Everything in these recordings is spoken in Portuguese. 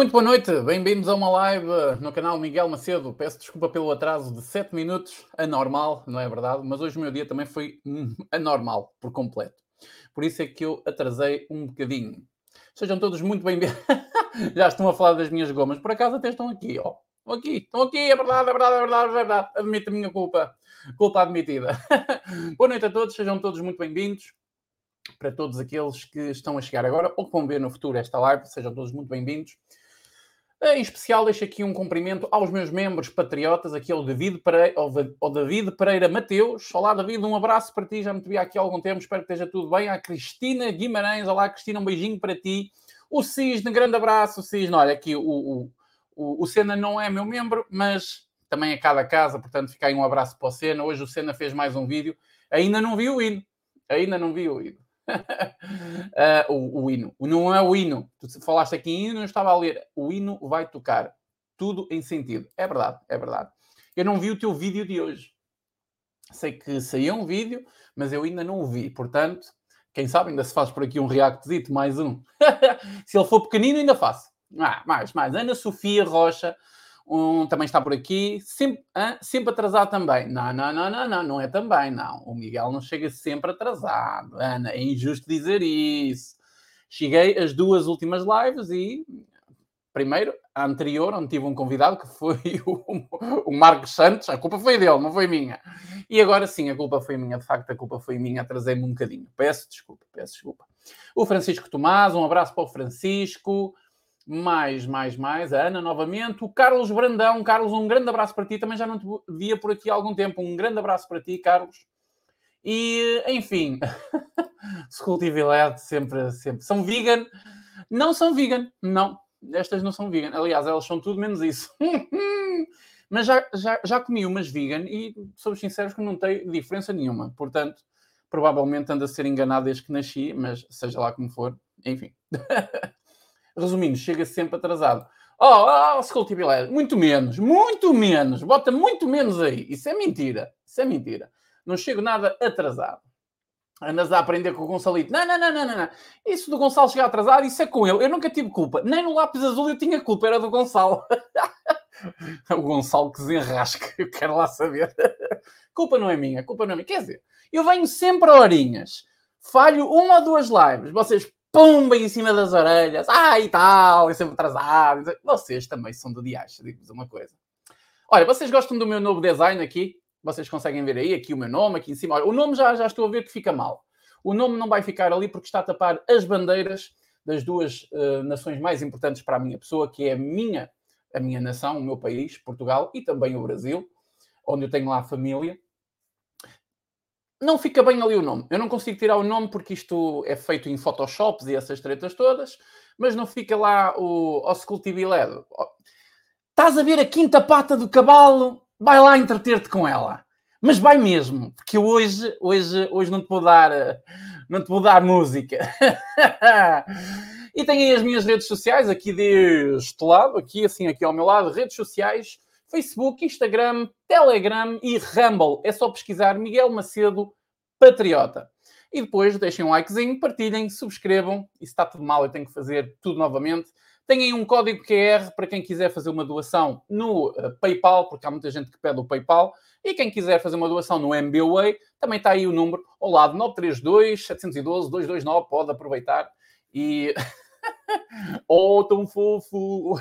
Muito boa noite, bem-vindos a uma live no canal Miguel Macedo. Peço desculpa pelo atraso de 7 minutos, anormal, não é verdade? Mas hoje o meu dia também foi hum, anormal, por completo. Por isso é que eu atrasei um bocadinho. Sejam todos muito bem-vindos. Já estão a falar das minhas gomas, por acaso até estão aqui, ó. Estão aqui, estão aqui, é verdade, é verdade, é verdade, é verdade. Admito a minha culpa. Culpa admitida. boa noite a todos, sejam todos muito bem-vindos para todos aqueles que estão a chegar agora ou que vão ver no futuro esta live, sejam todos muito bem-vindos. Em especial, deixo aqui um cumprimento aos meus membros patriotas, aqui ao David Pereira, ao David Pereira Mateus. Olá, David, um abraço para ti, já me te vi aqui há algum tempo, espero que esteja tudo bem. A Cristina Guimarães, olá, Cristina, um beijinho para ti. O Cisne, grande abraço, Cisne. Olha, aqui o, o, o, o Senna não é meu membro, mas também é cada casa, portanto, fica aí um abraço para o Senna. Hoje o Senna fez mais um vídeo, ainda não vi o hino, ainda não vi o hino uh, o, o, hino. Não é o hino. Tu falaste aqui em hino, eu estava a ler. O hino vai tocar. Tudo em sentido. É verdade, é verdade. Eu não vi o teu vídeo de hoje. Sei que saiu um vídeo, mas eu ainda não o vi. Portanto, quem sabe ainda se faz por aqui um reactzito, mais um. se ele for pequenino, ainda faço. Ah, mais, mais. Ana Sofia Rocha um, também está por aqui, sempre, sempre atrasado também. Não, não, não, não, não, não é também, não. O Miguel não chega sempre atrasado, Ana, é injusto dizer isso. Cheguei as duas últimas lives e, primeiro, a anterior, onde tive um convidado, que foi o, o Marcos Santos, a culpa foi dele, não foi minha. E agora sim, a culpa foi minha, de facto, a culpa foi minha, atrasei-me um bocadinho. Peço desculpa, peço desculpa. O Francisco Tomás, um abraço para o Francisco mais, mais, mais. A Ana novamente. O Carlos Brandão. Carlos, um grande abraço para ti. Também já não te via por aqui há algum tempo. Um grande abraço para ti, Carlos. E, enfim, Scultiviled sempre, sempre. São vegan? Não são vegan, não. Estas não são vegan. Aliás, elas são tudo menos isso. Mas já, já, já comi umas vegan e, sou sincero, que não tem diferença nenhuma. Portanto, provavelmente ando a ser enganado desde que nasci, mas seja lá como for, enfim. Resumindo, chega sempre atrasado. Oh, oh Scultibilé, muito menos, muito menos, bota muito menos aí. Isso é mentira, isso é mentira. Não chego nada atrasado. Andas a aprender com o Gonçalito. Não, não, não, não, não. Isso do Gonçalo chegar atrasado, isso é com ele. Eu nunca tive culpa. Nem no lápis azul eu tinha culpa, era do Gonçalo. o Gonçalo que desenrasca, eu quero lá saber. culpa não é minha, culpa não é minha. Quer dizer, eu venho sempre a horinhas. Falho uma ou duas lives. Vocês pumba em cima das orelhas, ah e tal, e sempre atrasado. Vocês também são do diacho, digo-vos uma coisa. Olha, vocês gostam do meu novo design aqui? Vocês conseguem ver aí, aqui o meu nome, aqui em cima. Olha, o nome já, já estou a ver que fica mal. O nome não vai ficar ali porque está a tapar as bandeiras das duas uh, nações mais importantes para a minha pessoa, que é a minha, a minha nação, o meu país, Portugal, e também o Brasil, onde eu tenho lá família não fica bem ali o nome. Eu não consigo tirar o nome porque isto é feito em Photoshops e essas tretas todas, mas não fica lá o Oscultibiled. Estás a ver a quinta pata do cavalo? Vai lá entreter-te com ela. Mas vai mesmo, porque hoje, hoje, hoje não te vou dar, não te vou dar música. e tenho aí as minhas redes sociais aqui deste lado, aqui assim, aqui ao meu lado, redes sociais Facebook, Instagram, Telegram e Rumble. É só pesquisar Miguel Macedo Patriota. E depois deixem um likezinho, partilhem, subscrevam. E se está tudo mal, eu tenho que fazer tudo novamente. Tenham um código QR para quem quiser fazer uma doação no uh, PayPal, porque há muita gente que pede o PayPal. E quem quiser fazer uma doação no MBWay, também está aí o número ao lado 932 712 229. Pode aproveitar e oh, tão fofo!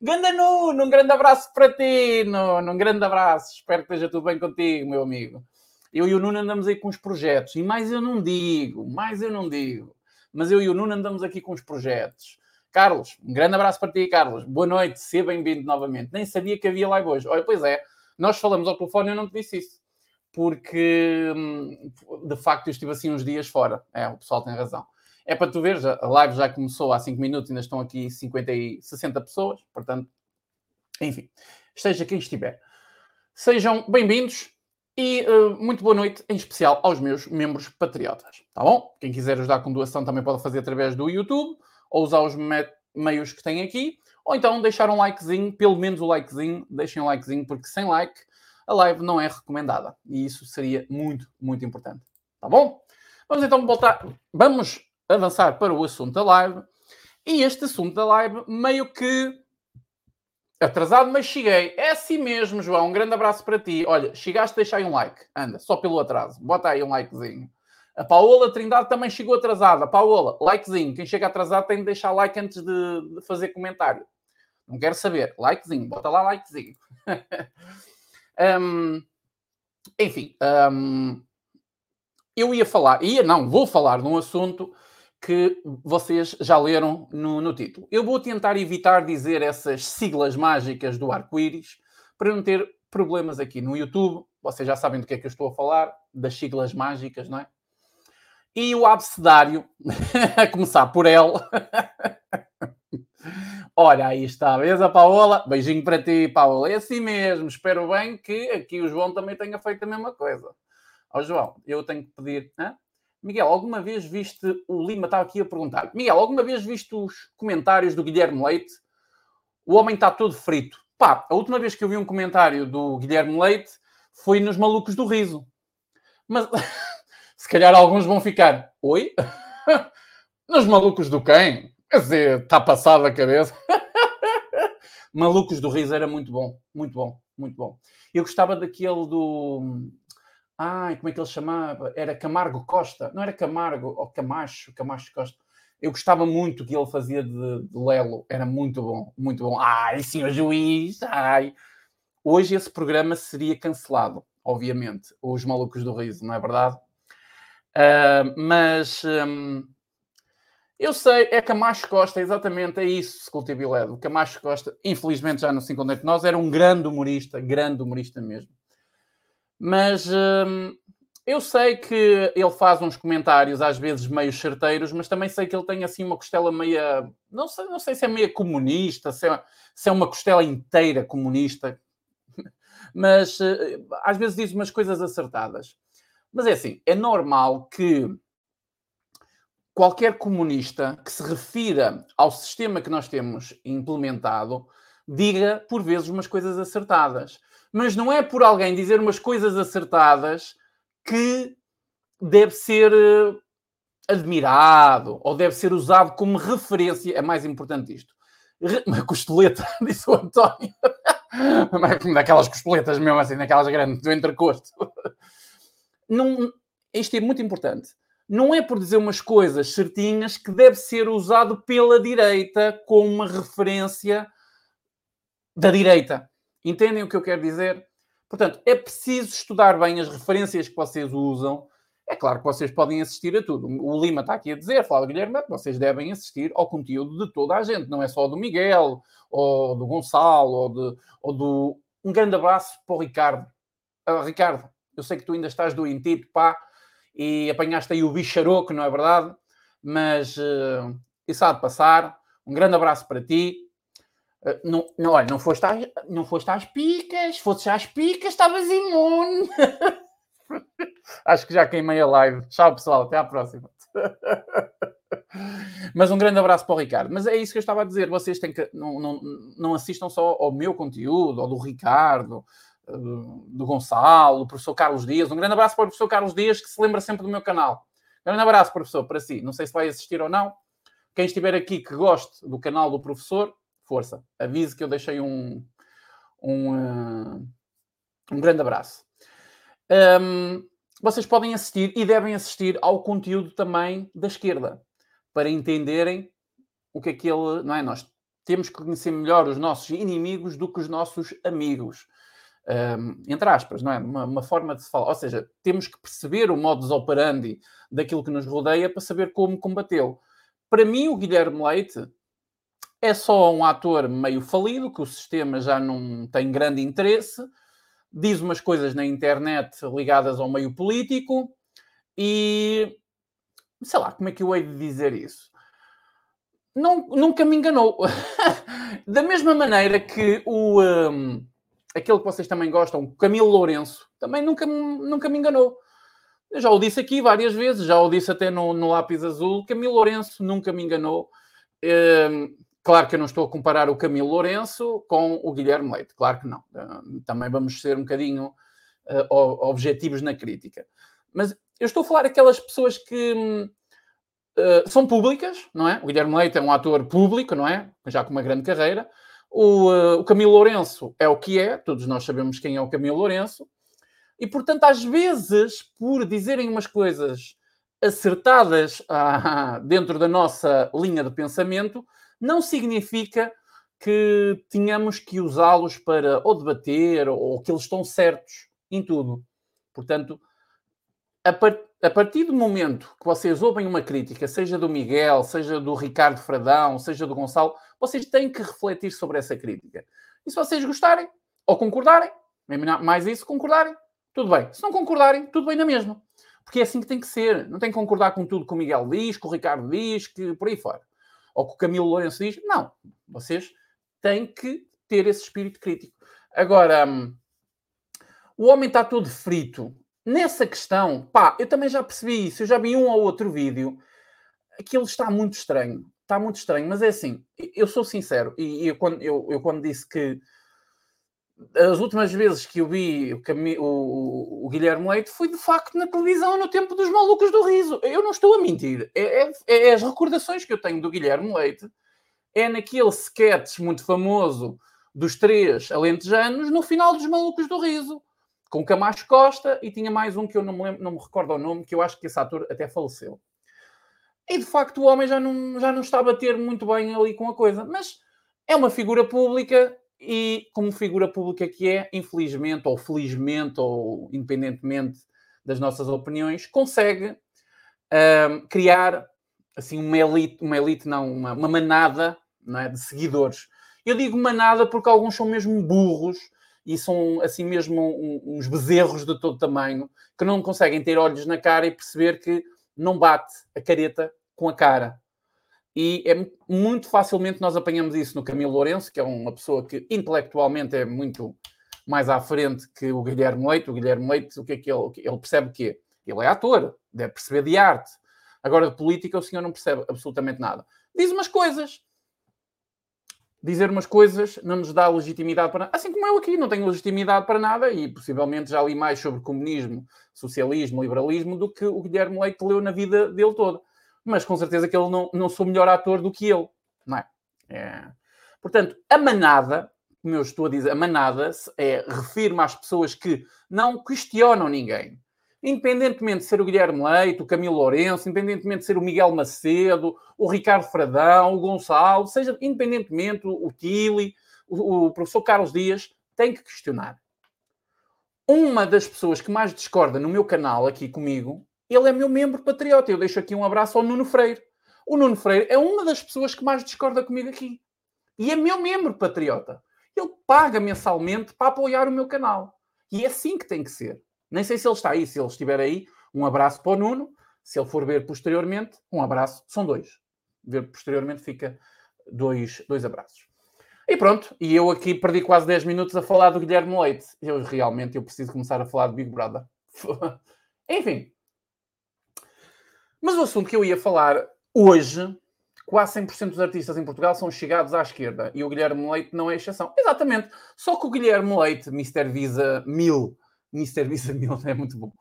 Ganda Nuno, um grande abraço para ti, Nuno, um grande abraço. Espero que esteja tudo bem contigo, meu amigo. Eu e o Nuno andamos aí com os projetos, e mais eu não digo, mais eu não digo. Mas eu e o Nuno andamos aqui com os projetos. Carlos, um grande abraço para ti, Carlos. Boa noite, seja bem-vindo novamente. Nem sabia que havia live hoje. Olha, pois é, nós falamos ao telefone e eu não te disse isso. Porque, hum, de facto, eu estive assim uns dias fora. É, o pessoal tem razão. É para tu ver, a live já começou há 5 minutos, ainda estão aqui 50 e 60 pessoas, portanto, enfim, esteja quem estiver. Sejam bem-vindos e uh, muito boa noite, em especial aos meus membros patriotas, tá bom? Quem quiser ajudar com doação também pode fazer através do YouTube ou usar os me meios que tem aqui, ou então deixar um likezinho, pelo menos o um likezinho, deixem um likezinho, porque sem like a live não é recomendada e isso seria muito, muito importante, tá bom? Vamos então voltar, vamos avançar para o assunto da live. E este assunto da live meio que atrasado, mas cheguei. É assim mesmo, João. Um grande abraço para ti. Olha, chegaste, deixa aí um like. Anda, só pelo atraso. Bota aí um likezinho. A Paola Trindade também chegou atrasada. Paola, likezinho. Quem chega atrasado tem de deixar like antes de, fazer comentário. Não quero saber. Likezinho. Bota lá likezinho. um, enfim. Um, eu ia falar, ia não, vou falar de um assunto que vocês já leram no, no título. Eu vou tentar evitar dizer essas siglas mágicas do arco-íris para não ter problemas aqui no YouTube. Vocês já sabem do que é que eu estou a falar, das siglas mágicas, não é? E o abcedário, a começar por L. Olha, aí está, vês a Paola? Beijinho para ti, Paola. É assim mesmo, espero bem que aqui o João também tenha feito a mesma coisa. Ó João, eu tenho que pedir. Hã? Miguel, alguma vez viste o Lima? Estava aqui a perguntar. Miguel, alguma vez viste os comentários do Guilherme Leite? O homem está todo frito. Pá, a última vez que eu vi um comentário do Guilherme Leite foi nos Malucos do Riso. Mas se calhar alguns vão ficar. Oi? nos Malucos do quem? Quer dizer, está passado a cabeça. Malucos do Riso era muito bom, muito bom, muito bom. Eu gostava daquele do Ai, como é que ele chamava? Era Camargo Costa. Não era Camargo, ou Camacho, Camacho Costa. Eu gostava muito que ele fazia de, de Lelo. Era muito bom, muito bom. Ai, senhor juiz, ai. Hoje esse programa seria cancelado, obviamente. Os Malucos do Riso, não é verdade? Uh, mas... Um, eu sei, é Camacho Costa, exatamente, é isso, Scultibiledo. Camacho Costa, infelizmente já não se encontra entre nós, era um grande humorista, grande humorista mesmo. Mas hum, eu sei que ele faz uns comentários às vezes meio certeiros, mas também sei que ele tem assim uma costela meia. Não sei, não sei se é meia comunista, se é, se é uma costela inteira comunista, mas uh, às vezes diz umas coisas acertadas. Mas é assim, é normal que qualquer comunista que se refira ao sistema que nós temos implementado diga por vezes umas coisas acertadas mas não é por alguém dizer umas coisas acertadas que deve ser eh, admirado ou deve ser usado como referência. É mais importante isto. Uma costeleta, disse o António. Daquelas costeletas mesmo assim, daquelas grandes, do entrecosto. Não, isto é muito importante. Não é por dizer umas coisas certinhas que deve ser usado pela direita como uma referência da direita. Entendem o que eu quero dizer? Portanto, é preciso estudar bem as referências que vocês usam. É claro que vocês podem assistir a tudo. O Lima está aqui a dizer, fala Guilherme, vocês devem assistir ao conteúdo de toda a gente, não é só do Miguel, ou do Gonçalo, ou, de, ou do. Um grande abraço para o Ricardo. Uh, Ricardo, eu sei que tu ainda estás do Intito, pá, e apanhaste aí o bicharoco, não é verdade? Mas uh, isso há de passar. Um grande abraço para ti. Uh, não, não, olha, não foste, às, não foste às picas, fosses às picas, estavas imune. Acho que já queimei a live. Tchau, pessoal, até à próxima. Mas um grande abraço para o Ricardo. Mas é isso que eu estava a dizer. Vocês têm que não, não, não assistam só ao meu conteúdo, ou do Ricardo, eh, do Gonçalo, do professor Carlos Dias. Um grande abraço para o professor Carlos Dias, que se lembra sempre do meu canal. Um grande abraço, professor, para si. Não sei se vai assistir ou não. Quem estiver aqui que goste do canal do professor, força. Avise que eu deixei um, um, uh, um grande abraço. Um, vocês podem assistir e devem assistir ao conteúdo também da esquerda para entenderem o que é que ele. Não é? Nós temos que conhecer melhor os nossos inimigos do que os nossos amigos. Um, entre aspas, não é? Uma, uma, forma de se falar. Ou seja, temos que perceber o modus operandi daquilo que nos rodeia para saber como combatê-lo. Para mim, o Guilherme Leite é só um ator meio falido, que o sistema já não tem grande interesse, diz umas coisas na internet ligadas ao meio político e sei lá, como é que eu hei de dizer isso? Não, nunca me enganou. da mesma maneira que o um, aquele que vocês também gostam, Camilo Lourenço, também nunca, nunca me enganou. Eu já o disse aqui várias vezes, já o disse até no, no lápis azul. Camilo Lourenço nunca me enganou. Um, Claro que eu não estou a comparar o Camilo Lourenço com o Guilherme Leite, claro que não. Eh, também vamos ser um bocadinho uh, objetivos na crítica. Mas eu estou a falar aquelas pessoas que uh, são públicas, não é? O Guilherme Leite é um ator público, não é? Já com uma grande carreira. O, uh, o Camilo Lourenço é o que é, todos nós sabemos quem é o Camilo Lourenço. E, portanto, às vezes, por dizerem umas coisas acertadas ah, dentro da nossa linha de pensamento, não significa que tenhamos que usá-los para ou debater ou que eles estão certos em tudo. Portanto, a, par a, partir do momento que vocês ouvem uma crítica, seja do Miguel, seja do Ricardo Fradão, seja do Gonçalo, vocês têm que refletir sobre essa crítica. E se vocês gostarem ou concordarem, mais isso, concordarem, tudo bem. Se não concordarem, tudo bem na mesma. Porque é assim que tem que ser. Não tem que concordar com tudo que o Miguel diz, que o Ricardo diz, que por aí fora. Ou que o Camilo Lourenço diz. Não. Vocês têm que ter esse espírito crítico. Agora, hum, o homem está todo frito. Nessa questão, pá, eu também já percebi isso. Eu já vi um ou outro vídeo. Aquilo está muito estranho. Está muito estranho. Mas é assim, eu sou sincero. E eu, quando, eu, eu quando disse que as últimas vezes que eu vi o, o, o, Guilherme Leite foi de facto na televisão no tempo dos malucos do riso. Eu não estou a mentir. É, é, é as recordações que eu tenho do Guilherme Leite. É naquele sketch muito famoso dos três alentejanos no final dos malucos do riso. Com Camacho Costa e tinha mais um que eu não me, lembro, não me recordo o nome, que eu acho que esse ator até faleceu. E de facto o homem já não, já não está a bater muito bem ali com a coisa. Mas é uma figura pública e como figura pública que é, infelizmente ou felizmente ou independentemente das nossas opiniões, consegue um, criar assim uma elite, uma elite não, uma, uma manada é, de seguidores. Eu digo manada porque alguns são mesmo burros e são assim mesmo um, uns bezerros de todo tamanho que não conseguem ter olhos na cara e perceber que não bate a careta com a cara. E é muito facilmente nós apanhamos isso no Camilo Lourenço, que é uma pessoa que intelectualmente é muito mais à frente que o Guilherme Leite. O Guilherme Leite, o que é que ele, ele percebe o quê? Ele é ator, deve perceber de arte. Agora, de política, o senhor não percebe absolutamente nada. Diz umas coisas. Dizer umas coisas não nos dá legitimidade para nada. Assim como eu aqui não tenho legitimidade para nada e possivelmente já li mais sobre comunismo, socialismo, liberalismo do que o Guilherme Leite leu na vida dele toda mas com certeza que ele não, não sou melhor ator do que ele, não é? é. Portanto, a manada, como eu estou a dizer, a manada é, refirma às pessoas que não questionam ninguém. Independentemente de ser o Guilherme Leite, o Camilo Lourenço, independentemente de ser o Miguel Macedo, o Ricardo Fradão, o Gonçalo, seja independentemente o Tili, o, o professor Carlos Dias, tem que questionar. Uma das pessoas que mais discorda no meu canal aqui comigo ele é meu membro patriota. Eu deixo aqui um abraço ao Nuno Freire. O Nuno Freire é uma das pessoas que mais discorda comigo aqui. E é meu membro patriota. Ele paga mensalmente para apoiar o meu canal. E é assim que tem que ser. Nem sei se ele está aí. Se ele estiver aí, um abraço para o Nuno. Se ele for ver posteriormente, um abraço. São dois. Ver posteriormente fica dois, dois abraços. E pronto, e eu aqui perdi quase 10 minutos a falar do Guilherme Leite. Eu realmente eu preciso começar a falar do Big Brother. Enfim, mas o assunto que eu ia falar hoje, quase 100% dos artistas em Portugal são chegados à esquerda e o Guilherme Leite não é exceção. Exatamente. Só que o Guilherme Leite, Mr. Visa 1000, Mr. Visa 1000 é muito bom.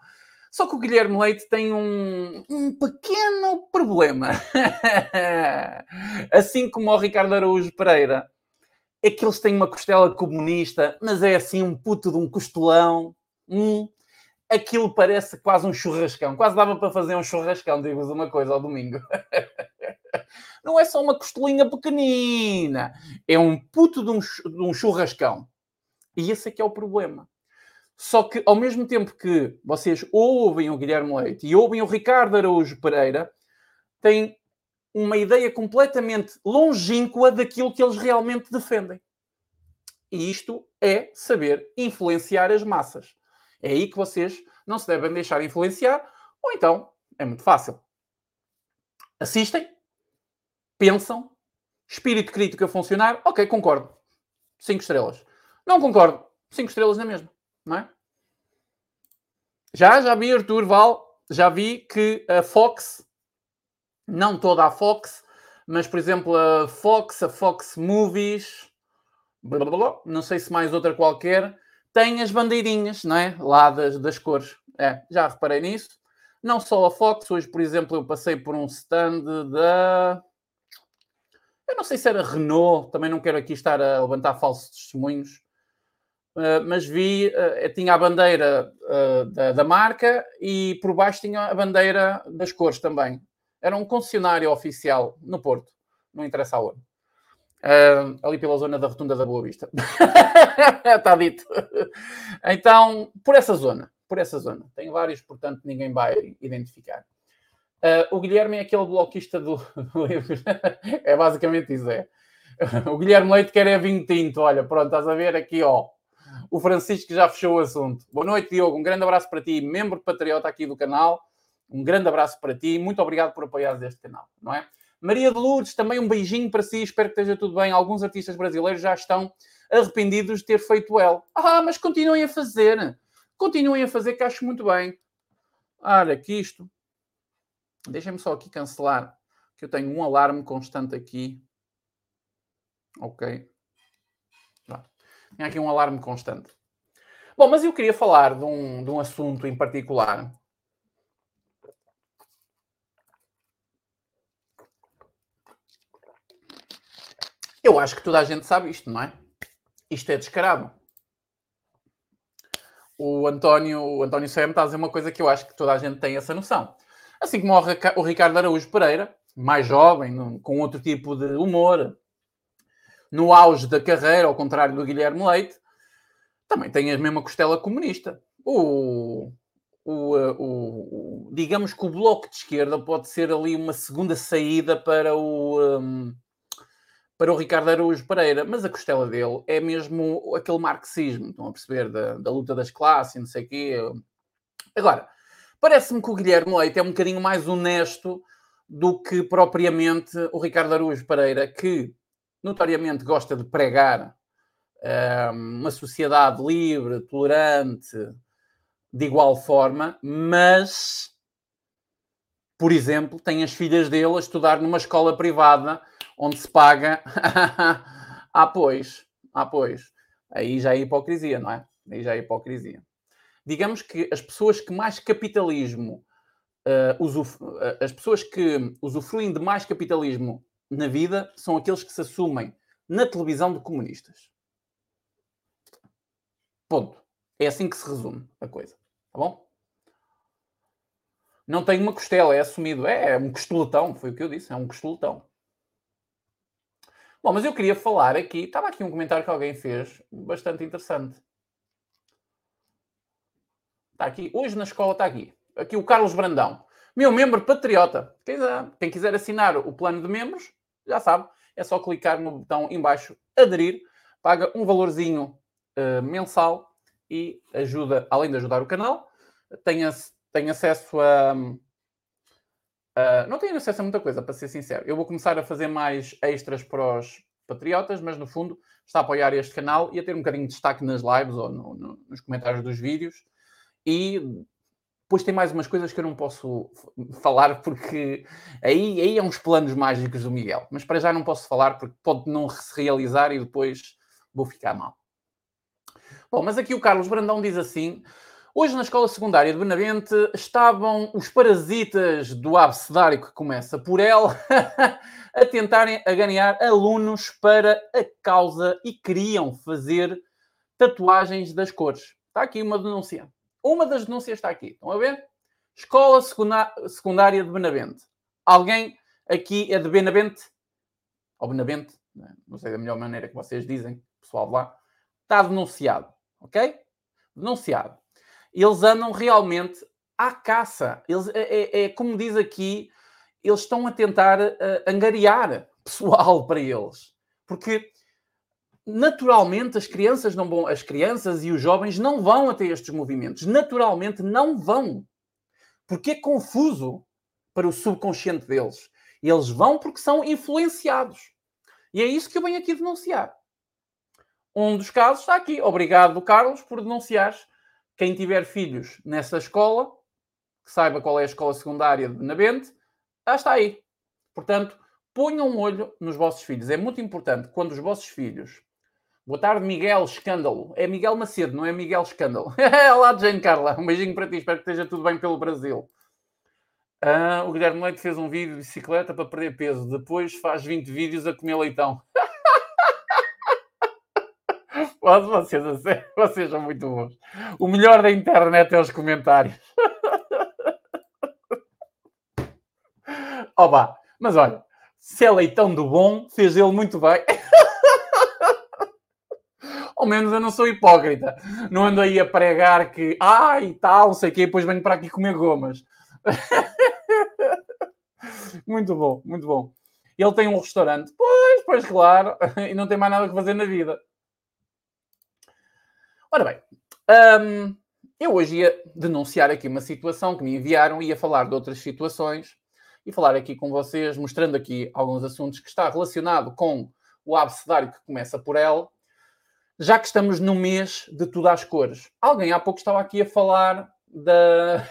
Só que o Guilherme Leite tem um, um pequeno problema. assim como o Ricardo Araújo Pereira. É que eles têm uma costela comunista, mas é assim um puto de um costelão. Hum, aquilo parece quase um churrascão. Quase dava para fazer um churrascão, digo-vos uma coisa, ao domingo. Não é só uma costelinha pequenina. É um puto de um, de um churrascão. E esse é que é o problema. Só que, ao mesmo tempo que vocês ouvem o Guilherme Leite e ouvem o Ricardo Araújo Pereira, têm uma ideia completamente longínqua daquilo que eles realmente defendem. E isto é saber influenciar as massas. É aí que vocês não se devem deixar influenciar, ou então é muito fácil. Assistem, pensam, espírito crítico a funcionar, ok, concordo. Cinco estrelas. Não concordo. Cinco estrelas na mesma, não é? Já, já vi Arthur Val, já vi que a Fox, não toda a Fox, mas por exemplo a Fox, a Fox Movies, blá, blá, blá, não sei se mais outra qualquer, tem as bandeirinhas, não é? Lá das, das cores. É, já reparei nisso. Não só a Fox, hoje, por exemplo, eu passei por um stand da. Eu não sei se era Renault, também não quero aqui estar a levantar falsos testemunhos, uh, mas vi, uh, tinha a bandeira da, da, marca e por baixo tinha a bandeira das cores também. Era um concessionário oficial no Porto, não interessa aonde. Uh, ali pela zona da Rotunda da Boa Vista. Está dito. Então, por essa zona, por essa zona. Tem vários, portanto, ninguém vai identificar. Uh, o Guilherme é aquele bloquista do, é basicamente isso, é. O Guilherme Leite quer é vinho tinto. Olha, pronto, estás a ver aqui, ó. O Francisco já fechou o assunto. Boa noite, Diogo. Um grande abraço para ti, membro patriota aqui do canal. Um grande abraço para ti. Muito obrigado por apoiares este canal, não é? Maria de Lourdes, também um beijinho para si. Espero que esteja tudo bem. Alguns artistas brasileiros já estão arrependidos de ter feito el. Ah, mas continuem a fazer. Continuem a fazer, que acho muito bem. Olha, aqui isto. Deixem-me só aqui cancelar, que eu tenho um alarme constante aqui. Ok. Tem aqui um alarme constante. Bom, mas eu queria falar de um, de um assunto em particular Eu acho que toda a gente sabe isto, não é? Isto é descarado. O António, o António Sam está a dizer uma coisa que eu acho que toda a gente tem essa noção. Assim como o Ricardo Araújo Pereira, mais jovem, com outro tipo de humor, no auge da carreira, ao contrário do Guilherme Leite, também tem a mesma costela comunista. O, o, o, o, digamos que o bloco de esquerda pode ser ali uma segunda saída para o, um, para o Ricardo Araújo Pereira, mas a costela dele é mesmo aquele marxismo, estão a perceber, da, da luta das classes e não sei o quê. Agora, parece-me que o Guilherme Leite é um bocadinho mais honesto do que propriamente o Ricardo Araújo Pereira, que notoriamente gosta de pregar um, uma sociedade livre, tolerante, de igual forma, mas, por exemplo, tem as filhas dele a estudar numa escola privada onde se paga. ah, pois, ah, pois. Aí já é hipocrisia, não é? Aí já é hipocrisia. Digamos que as pessoas que mais capitalismo, uh, usuf... uh, as pessoas que usufruem de mais capitalismo na vida são aqueles que se assumem na televisão de comunistas. Ponto. É assim que se resume a coisa. Tá bom? Não tem uma costela, é assumido. É, é um costeletão, foi o que eu disse, é um costeletão. Bom, mas eu queria falar aqui, estava aqui um comentário que alguém fez, bastante interessante. Está aqui, hoje na escola está aqui. Aqui o Carlos Brandão, meu membro patriota. Quem quiser, assinar o plano de membros, já sabe, é só clicar no botão embaixo aderir, paga um valorzinho uh, mensal e ajuda, além de ajudar o canal, tem, tem acesso a, Uh, não tenho acesso a muita coisa, para ser sincero. Eu vou começar a fazer mais extras para os patriotas, mas no fundo está a apoiar este canal e a ter um bocadinho de destaque nas lives ou no, no, nos comentários dos vídeos. E depois tem mais umas coisas que eu não posso falar porque aí, aí é uns planos mágicos do Miguel. Mas para já não posso falar porque pode não se realizar e depois vou ficar mal. Bom, mas aqui o Carlos Brandão diz assim: Hoje, na escola secundária de Benavente, estavam os parasitas do abecedário que começa por ela a tentarem ganhar alunos para a causa e queriam fazer tatuagens das cores. Está aqui uma denúncia. Uma das denúncias está aqui. Estão a ver? Escola secundária de Benavente. Alguém aqui é de Benavente? Ou Benavente? Não sei da melhor maneira que vocês dizem, pessoal de lá. Está denunciado. Ok? Denunciado eles andam realmente à caça. Eles, é, é, é como diz aqui, eles estão a tentar uh, angariar pessoal para eles. Porque naturalmente as crianças não vão, as crianças e os jovens não vão até estes movimentos. Naturalmente não vão. Porque é confuso para o subconsciente deles. Eles vão porque são influenciados. E é isso que eu venho aqui denunciar. Um dos casos está aqui. Obrigado, Carlos, por denunciares quem tiver filhos nessa escola, que saiba qual é a escola secundária de Benavente, já está aí. Portanto, ponham um olho nos vossos filhos. É muito importante quando os vossos filhos. Boa tarde, Miguel Escândalo. É Miguel Macedo, não é Miguel Escândalo. Olá, Jane Carla. Um beijinho para ti. Espero que esteja tudo bem pelo Brasil. Ah, o Guilherme Leite fez um vídeo de bicicleta para perder peso. Depois faz 20 vídeos a comer leitão. Vocês, vocês são muito bons. O melhor da internet é os comentários. Oba, mas olha, se é leitão do bom, fez ele muito bem. Ao menos eu não sou hipócrita. Não ando aí a pregar que, ai, e tal, sei o quê, depois venho para aqui comer gomas. muito bom, muito bom. Ele tem um restaurante. Pois, pois, claro. E não tem mais nada que fazer na vida. Ora bem, hum, eu hoje ia denunciar aqui uma situação que me enviaram, ia falar de outras situações e falar aqui com vocês, mostrando aqui alguns assuntos que está relacionado com o abecedário que começa por L, já que estamos no mês de tudo às cores. Alguém há pouco estava aqui a falar da.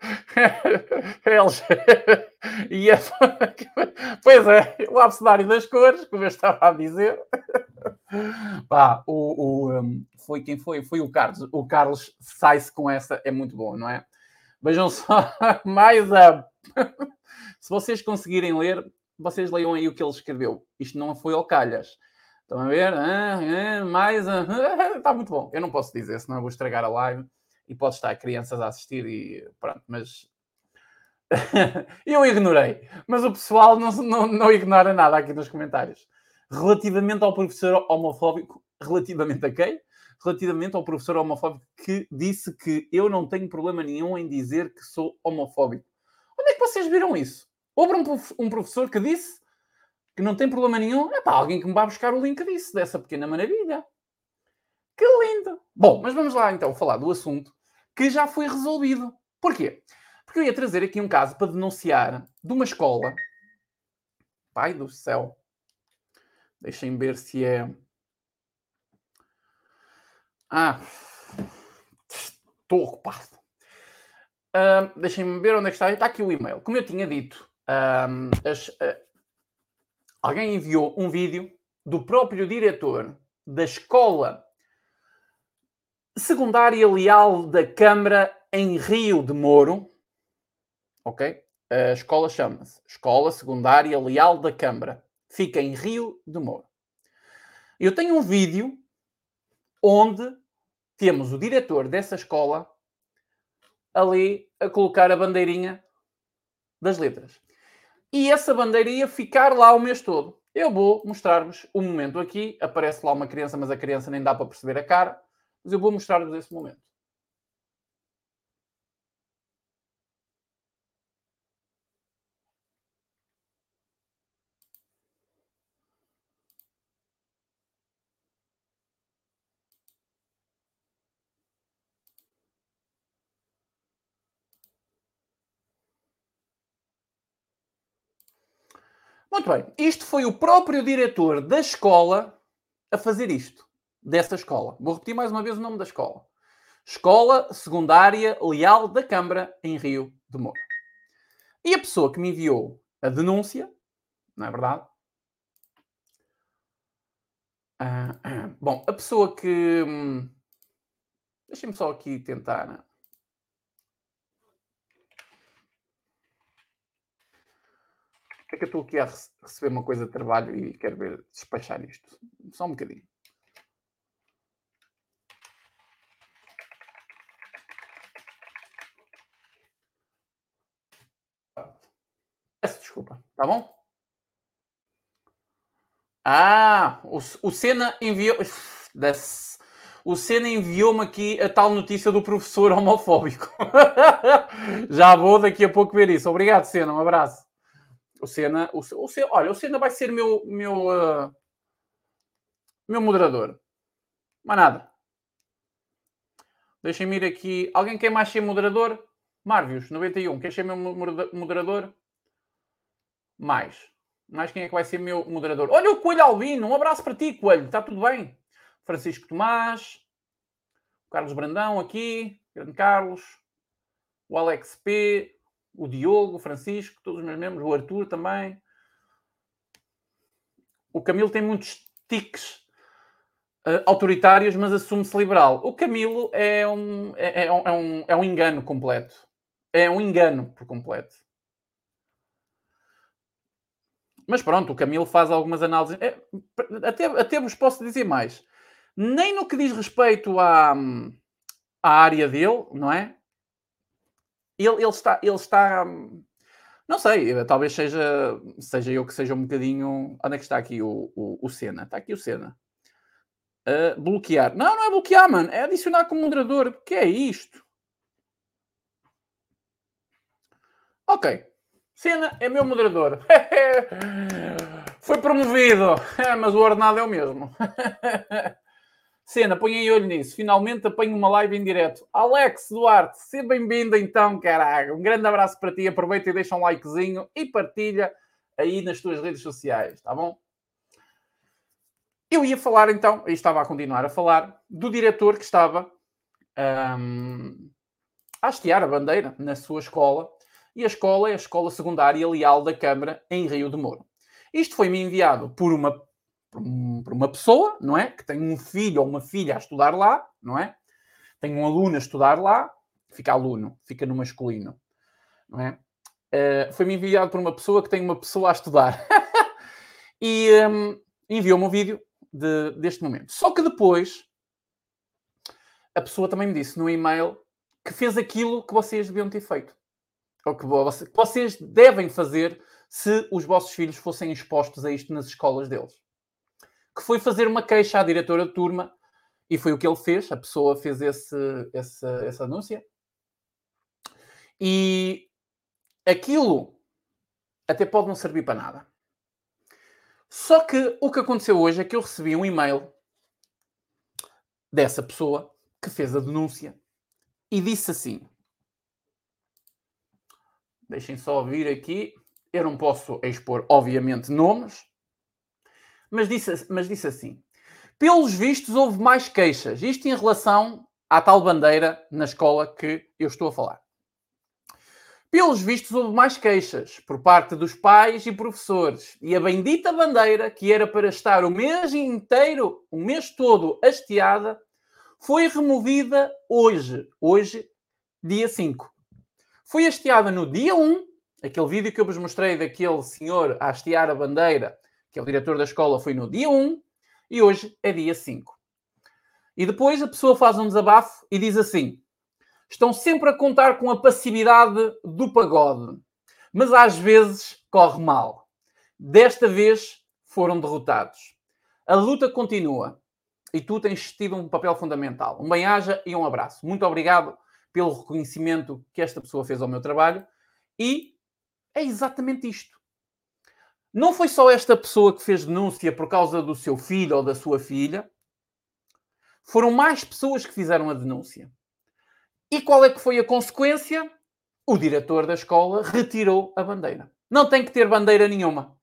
Eles. e. Pois é, o abecedário das cores, como eu estava a dizer. Pá, o, o um, foi quem foi? Foi o Carlos. O Carlos sai-se com essa, é muito bom, não é? Vejam só, mais a. Se vocês conseguirem ler, vocês leiam aí o que ele escreveu. Isto não foi ao calhas. Estão a ver? Ah, ah, mais a. Está muito bom. Eu não posso dizer, senão eu vou estragar a live e pode estar crianças a assistir e pronto, mas. eu ignorei. Mas o pessoal não, não, não ignora nada aqui nos comentários. Relativamente ao professor homofóbico, relativamente a quem? Relativamente ao professor homofóbico que disse que eu não tenho problema nenhum em dizer que sou homofóbico. Onde é que vocês viram isso? Houve um, professor que disse que não tem problema nenhum. É para alguém que me vai buscar o link disso, dessa pequena maravilha. Que lindo! Bom, mas vamos lá então falar do assunto que já foi resolvido. Porquê? Porque eu ia trazer aqui um caso para denunciar de uma escola. Pai do céu. Deixem ver se é. Ah, estou ocupado. Uh, Deixem-me ver onde é que está. Está aqui o e-mail. Como eu tinha dito, as, uh, alguém enviou um vídeo do próprio diretor da escola secundária leal da Câmara em Rio de Moro. Ok? A escola chama-se Escola Secundária Leal da Câmara fica em Rio de Moro. Eu tenho um vídeo onde temos o diretor dessa escola ali a colocar a bandeirinha das letras. E essa bandeira ia ficar lá o mês todo. Eu vou mostrar-vos um momento aqui. Aparece lá uma criança, mas a criança nem dá para perceber a cara. Mas eu vou mostrar-vos esse momento. Muito bem, isto foi o próprio diretor da escola a fazer isto, dessa escola. Vou repetir mais uma vez o nome da escola. Escola Secundária Leal da Câmara, em Rio de Moura. E a pessoa que me enviou a denúncia, não é verdade? Ah, ah, bom, a pessoa que. Hum, Deixem-me só aqui tentar é que eu estou aqui a receber uma coisa de trabalho e quero ver despachar isto. Só um bocadinho. Peço desculpa, tá bom? Ah, o, o Senna enviou. O Senna enviou-me aqui a tal notícia do professor homofóbico. Já vou daqui a pouco ver isso. Obrigado, Senna. Um abraço. O Senna, o, o Senna, olha, o Senna vai ser meu, meu, uh, meu moderador. Mais nada. Deixem-me ir aqui. Alguém quer mais ser moderador? Marvios, 91. Quer ser meu moderador? Mais. Mais quem é que vai ser meu moderador? Olha o Coelho Albino. Um abraço para ti, Coelho. Está tudo bem? Francisco Tomás. Carlos Brandão aqui. Grande Carlos. O Alex P o Diogo, o Francisco, todos os meus membros, o Arthur também. O Camilo tem muitos tiques. uh, autoritários, mas assume-se liberal. O Camilo é um, é, é, um, é, um, é um engano completo. É um engano por completo. Mas pronto, o Camilo faz algumas análises. É, até, até vos posso dizer mais. Nem no que diz respeito à, à área dele, não é? Ele, ele, está, ele está. Não sei, talvez seja, seja eu que seja um bocadinho. Onde é que está aqui o, o, o Senna? Está aqui o Senna. Uh, bloquear. Não, não é bloquear, mano. É adicionar como moderador. O que é isto? Ok. Cena é meu moderador. Foi promovido. Mas o ordenado é o mesmo. Cena, aí olho nisso. Finalmente apanho uma live em direto. Alex Duarte, seja bem-vindo então, caralho. Um grande abraço para ti. Aproveita e deixa um likezinho e partilha aí nas tuas redes sociais, tá bom? Eu ia falar então, e estava a continuar a falar, do diretor que estava um, a hastear a bandeira na sua escola e a escola é a Escola Secundária Leal da Câmara, em Rio de Moro. Isto foi-me enviado por uma, por uma pessoa, não é? Que tem um filho ou uma filha a estudar lá, não é? Tem um aluno a estudar lá, fica aluno, fica no masculino, não é? Uh, foi-me enviado por uma pessoa que tem uma pessoa a estudar. e um, enviou-me um vídeo de, deste momento. Só que depois a pessoa também me disse no e-mail que fez aquilo que vocês deviam ter feito ou que vocês devem fazer se os vossos filhos fossem expostos a isto nas escolas deles. Que foi fazer uma queixa à diretora de turma, e foi o que ele fez, a pessoa fez esse, esse, essa anúncia. E aquilo até pode não servir para nada. Só que o que aconteceu hoje é que eu recebi um e-mail dessa pessoa que fez a denúncia e disse assim: Deixem só vir aqui. Eu não posso expor, obviamente, nomes, mas disse, mas disse assim: pelos vistos, houve mais queixas. Isto em relação à tal bandeira na escola que eu estou a falar. Pelos vistos, houve mais queixas por parte dos pais e professores. E a bendita bandeira, que era para estar o mês inteiro, o mês todo hasteada, foi removida hoje, hoje, dia 5. Foi hasteada no dia 1, aquele vídeo que eu vos mostrei daquele senhor a hastear a bandeira, que é o diretor da escola, foi no dia 1 e hoje é dia 5. E depois a pessoa faz um desabafo e diz assim: estão sempre a contar com a passividade do pagode, mas às vezes corre mal. Desta vez foram derrotados. A luta continua e tu tens tido um papel fundamental. Um bem-aja e um abraço. Muito obrigado pelo reconhecimento que esta pessoa fez ao meu trabalho e é exatamente isto. Não foi só esta pessoa que fez denúncia por causa do seu filho ou da sua filha, foram mais pessoas que fizeram a denúncia. E qual é que foi a consequência? O diretor da escola retirou a bandeira. Não tem que ter bandeira nenhuma.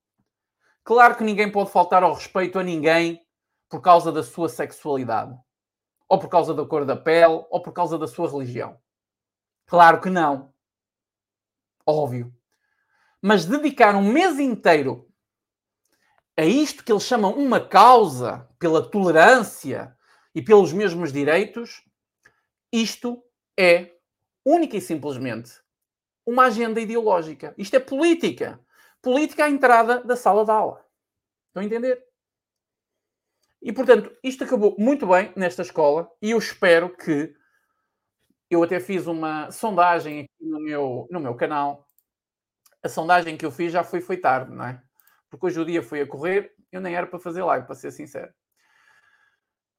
Claro que ninguém pode faltar ao respeito a ninguém por causa da sua sexualidade ou por causa da cor da pele, ou por causa da sua religião. Claro que não. Óbvio. Mas dedicar um mês inteiro a isto que eles chamam uma causa pela tolerância e pelos mesmos direitos, isto é única e simplesmente uma agenda ideológica. Isto é política. Política à entrada da sala de aula. Estão a entender? E, portanto, isto acabou muito bem nesta escola e eu espero que. Eu até fiz uma sondagem aqui no meu, no meu canal. A sondagem que eu fiz já foi, foi tarde, não é? Porque hoje o dia foi a correr, eu nem era para fazer live, para ser sincero.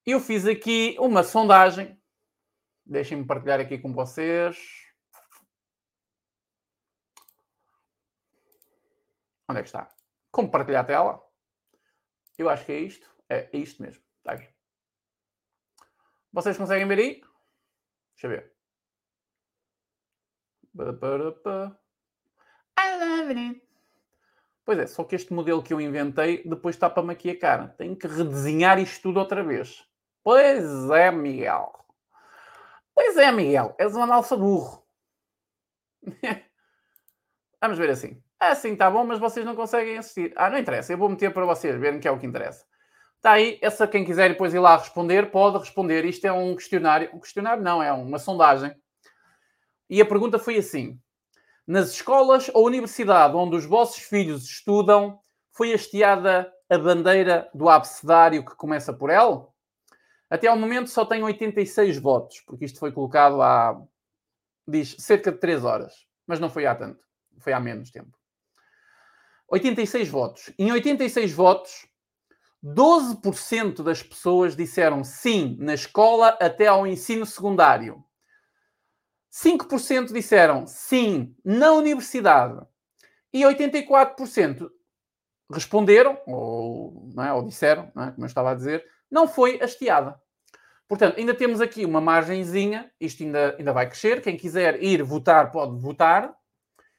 Eu fiz aqui uma sondagem. Deixem-me partilhar aqui com vocês. Onde é que está? Como partilhar a tela? Eu acho que é isto. É, é isto mesmo. Está aqui. Vocês conseguem ver aí? Deixa eu ver. I love it. Pois é, só que este modelo que eu inventei depois está para aqui a cara. Tenho que redesenhar isto tudo outra vez. Pois é, Miguel. Pois é, Miguel. És um analfa burro. Vamos ver assim. Assim está bom, mas vocês não conseguem assistir. Ah, não interessa. Eu vou meter para vocês verem que é o que interessa. Está aí, essa quem quiser depois ir lá responder, pode responder. Isto é um questionário. Um questionário não, é uma sondagem. E a pergunta foi assim: nas escolas ou universidade onde os vossos filhos estudam, foi hasteada a bandeira do abecedário que começa por L? Até ao momento só tem 86 votos, porque isto foi colocado há, diz, cerca de 3 horas. Mas não foi há tanto, foi há menos tempo. 86 votos. Em 86 votos, 12% das pessoas disseram sim na escola até ao ensino secundário. 5% disseram sim na universidade. E 84% responderam, ou, é, ou disseram, é, como eu estava a dizer, não foi hasteada. Portanto, ainda temos aqui uma margenzinha, isto ainda, ainda vai crescer. Quem quiser ir votar, pode votar.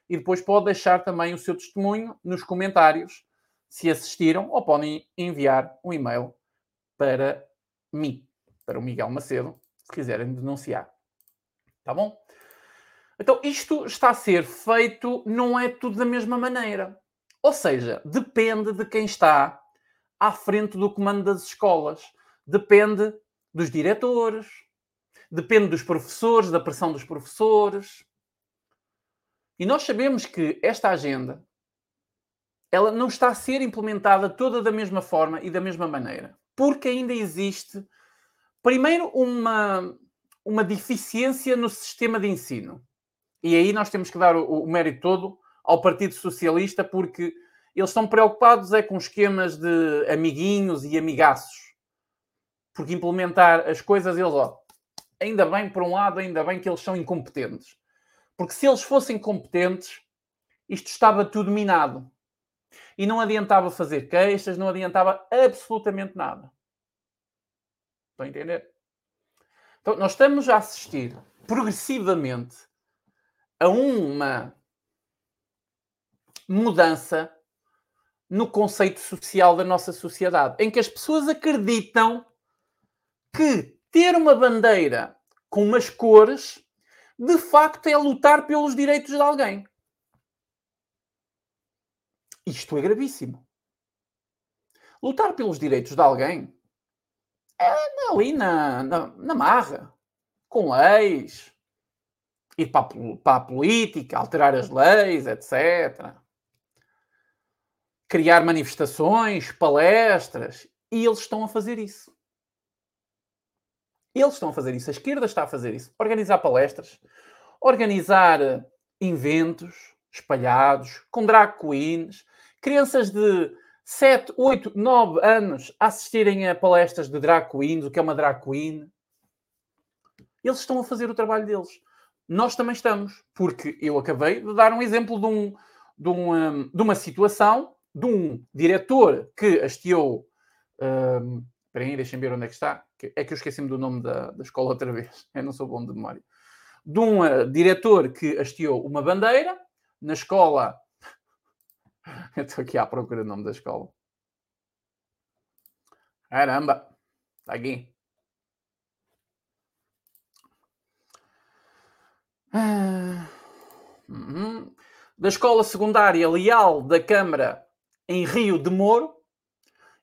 E depois pode deixar também o seu testemunho nos comentários se assistiram, ou podem enviar um e-mail para mim, para o Miguel Macedo, se quiserem denunciar. Tá bom? Então, isto está a ser feito, não é tudo da mesma maneira. Ou seja, depende de quem está à frente do comando das escolas. Depende dos diretores, depende dos professores, da pressão dos professores. E nós sabemos que esta agenda ela não está a ser implementada toda da mesma forma e da mesma maneira. Porque ainda existe, primeiro, uma, uma deficiência no sistema de ensino. E aí nós temos que dar o, o mérito todo ao Partido Socialista, porque eles estão preocupados é com esquemas de amiguinhos e amigaços. Porque implementar as coisas, eles, ó, ainda bem, por um lado, ainda bem que eles são incompetentes. Porque se eles fossem competentes, isto estava tudo minado. E não adiantava fazer queixas, não adiantava absolutamente nada. Estão a entender? Então, nós estamos a assistir progressivamente a uma mudança no conceito social da nossa sociedade, em que as pessoas acreditam que ter uma bandeira com umas cores de facto é lutar pelos direitos de alguém. Isto é gravíssimo. Lutar pelos direitos de alguém é ali na, na, na marra, com leis, ir para a, para a política, alterar as leis, etc. Criar manifestações, palestras, e eles estão a fazer isso. Eles estão a fazer isso, a esquerda está a fazer isso. Organizar palestras, organizar eventos espalhados, com drag queens, crianças de 7, 8, 9 anos a assistirem a palestras de drag queens, o que é uma drag queen. Eles estão a fazer o trabalho deles. Nós também estamos, porque eu acabei de dar um exemplo de, um, de, um, de uma situação de um diretor que hasteou. Um, Espera aí, deixem ver onde é que está. É que eu esqueci-me do nome da, da escola outra vez. Eu não sou bom de memória. De um uh, diretor que hasteou uma bandeira na escola Estou aqui à procura do nome da escola. Caramba! Está aqui. Ah, uhum. Da escola secundária Leal da Câmara em Rio de Moro.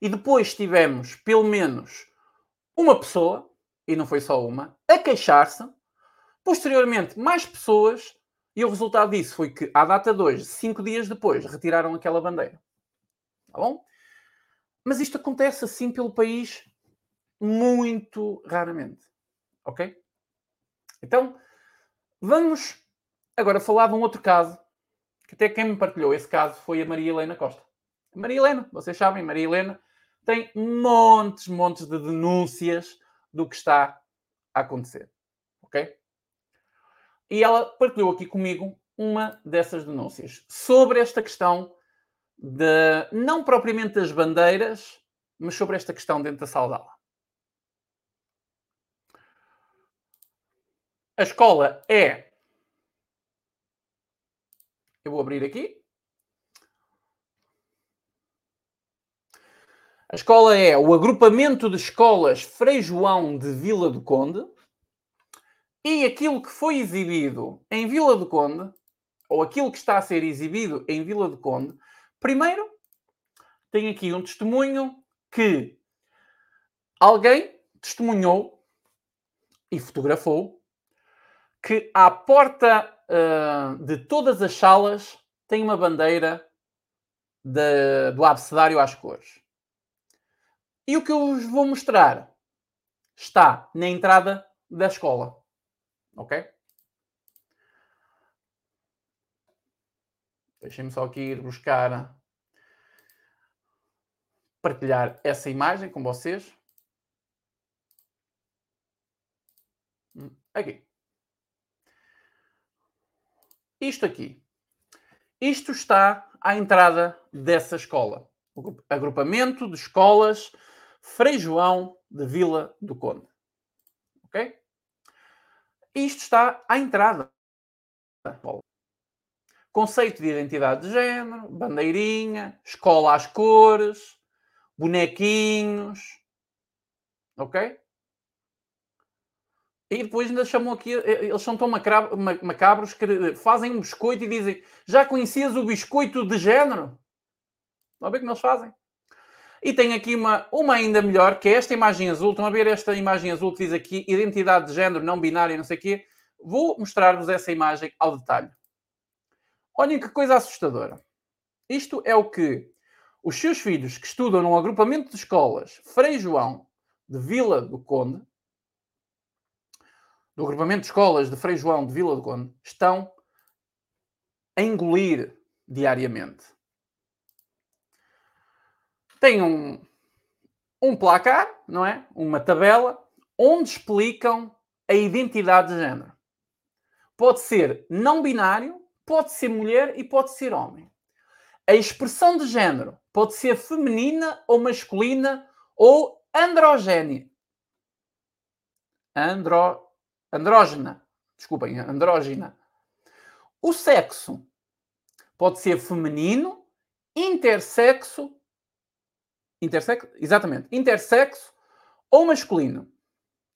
E depois tivemos pelo menos uma pessoa, e não foi só uma, a queixar-se. Posteriormente, mais pessoas e o resultado disso foi que, à data de hoje, cinco dias depois, retiraram aquela bandeira. Tá bom? Mas isto acontece assim pelo país muito raramente. Ok? Então, vamos agora falar de um outro caso, que até quem me partilhou esse caso foi a Maria Helena Costa. Maria Helena, vocês sabem, Maria Helena tem montes, montes de denúncias do que está a acontecer. Ok? E ela partilhou aqui comigo uma dessas denúncias sobre esta questão de, não propriamente das bandeiras, mas sobre esta questão dentro da sala de aula. A escola é. Eu vou abrir aqui. A escola é o agrupamento de escolas Frei João de Vila do Conde e aquilo que foi exibido em Vila do Conde, ou aquilo que está a ser exibido em Vila do Conde, primeiro tem aqui um testemunho que alguém testemunhou e fotografou que à porta uh, de todas as salas tem uma bandeira de, do abecedário às cores. E o que eu vos vou mostrar está na entrada da escola. Ok? Deixem-me só aqui ir buscar, partilhar essa imagem com vocês. Hum, aqui. Isto aqui. Isto está à entrada dessa escola. O agrupamento de escolas Frei João de Vila do Conde. Ok? Isto está à entrada. Conceito de identidade de género, bandeirinha, escola às cores, bonequinhos. Ok? E depois ainda chamam aqui, eles são tão macabros que fazem um biscoito e dizem: Já conhecias o biscoito de género? Estão a ver como eles fazem? E tem aqui uma, uma ainda melhor, que é esta imagem azul. Estão a ver esta imagem azul que diz aqui identidade de género não binária, não sei o quê. Vou mostrar-vos essa imagem ao detalhe. Olhem que coisa assustadora. Isto é o que os seus filhos que estudam num agrupamento de escolas Frei João de Vila do Conde, do agrupamento de escolas de Frei João de Vila do Conde, estão a engolir diariamente tem um, um placar, não é? Uma tabela, onde explicam a identidade de género. Pode ser não binário, pode ser mulher e pode ser homem. A expressão de género pode ser feminina ou masculina ou androgénia. Andro... Andrógena. Desculpem, andrógena. O sexo pode ser feminino, intersexo Intersexo? Exatamente. Intersexo ou masculino.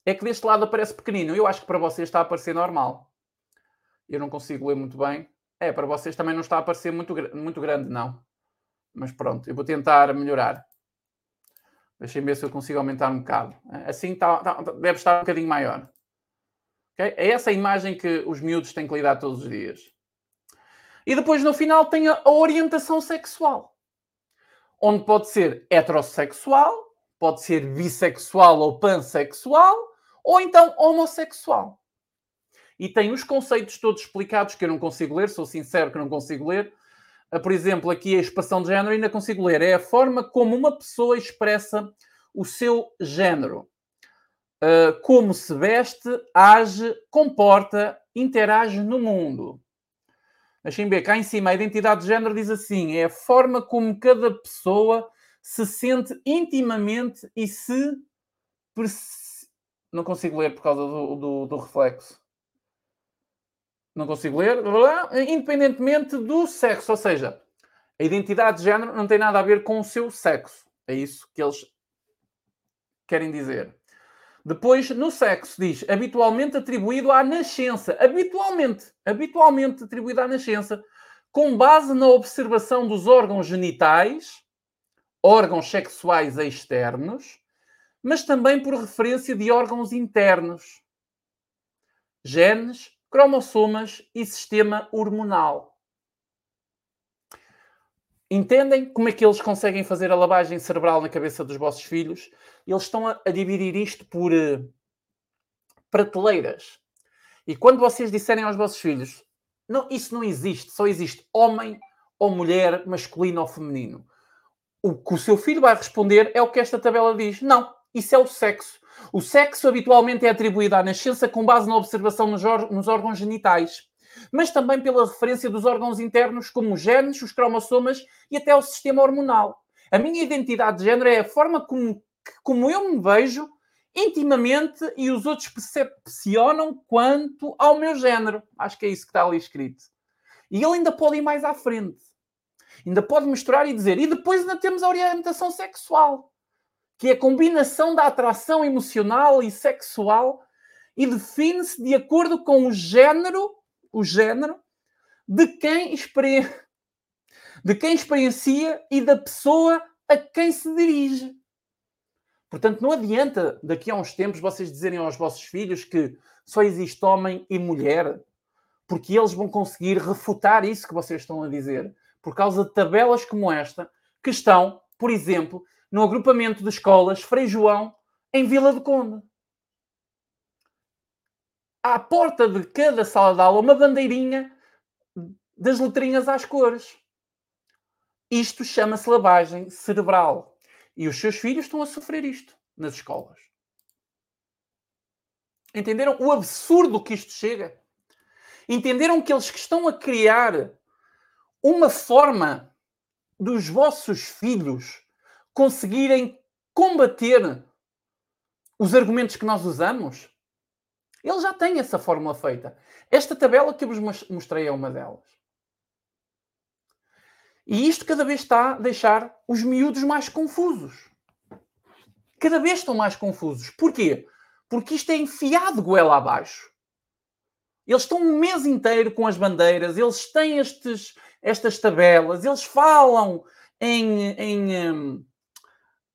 É que deste lado aparece pequenino. Eu acho que para vocês está a aparecer normal. Eu não consigo ler muito bem. É, para vocês também não está a aparecer muito, muito grande, não. Mas pronto, eu vou tentar melhorar. Deixem ver se eu consigo aumentar um bocado. Assim está, está, deve estar um bocadinho maior. Okay? É essa a imagem que os miúdos têm que lidar todos os dias. E depois no final tem a orientação sexual onde pode ser heterossexual, pode ser bissexual ou pansexual, ou então homossexual. E tem os conceitos todos explicados que eu não consigo ler, sou sincero que não consigo ler. Ah, por exemplo, aqui a expressão de género ainda consigo ler. É a forma como uma pessoa expressa o seu género. Uh, como se veste, age, comporta, interage no mundo. Deixem ver, cá em cima, a identidade de género diz assim: é a forma como cada pessoa se sente intimamente e se. Não consigo ler por causa do, do, do reflexo. Não consigo ler. Independentemente do sexo. Ou seja, a identidade de género não tem nada a ver com o seu sexo. É isso que eles querem dizer. Depois, no sexo, diz habitualmente atribuído à nascença. Habitualmente, habitualmente atribuído à nascença, com base na observação dos órgãos genitais, órgãos sexuais externos, mas também por referência de órgãos internos, genes, cromossomas e sistema hormonal. Entendem como é que eles conseguem fazer a lavagem cerebral na cabeça dos vossos filhos? Eles estão a, a dividir isto por uh, prateleiras. E quando vocês disserem aos vossos filhos, não, isso não existe, só existe homem ou mulher, masculino ou feminino. O que o seu filho vai responder é o que esta tabela diz. Não, isso é o sexo. O sexo habitualmente é atribuído à nascença com base na observação nos, nos órgãos genitais mas também pela referência dos órgãos internos, como os genes, os cromossomas e até o sistema hormonal. A minha identidade de género é a forma como, como eu me vejo intimamente e os outros percepcionam quanto ao meu género. Acho que é isso que está ali escrito. E ele ainda pode ir mais à frente. Ainda pode misturar e dizer. E depois ainda temos a orientação sexual, que é a combinação da atração emocional e sexual e define-se de acordo com o género o género de quem, de quem experiencia e da pessoa a quem se dirige. Portanto, não adianta daqui a uns tempos vocês dizerem aos vossos filhos que só existe homem e mulher, porque eles vão conseguir refutar isso que vocês estão a dizer, por causa de tabelas como esta, que estão, por exemplo, no agrupamento de escolas Frei João, em Vila do Conde. À porta de cada sala de aula, uma bandeirinha das letrinhas às cores. Isto chama-se lavagem cerebral. E os seus filhos estão a sofrer isto nas escolas. Entenderam o absurdo que isto chega? Entenderam que eles que estão a criar uma forma dos vossos filhos conseguirem combater os argumentos que nós usamos? Ele já tem essa fórmula feita. Esta tabela que eu vos mostrei é uma delas. E isto cada vez está a deixar os miúdos mais confusos. Cada vez estão mais confusos. Porquê? Porque isto é enfiado goela abaixo. Eles estão um mês inteiro com as bandeiras, eles têm estes, estas tabelas, eles falam em, em,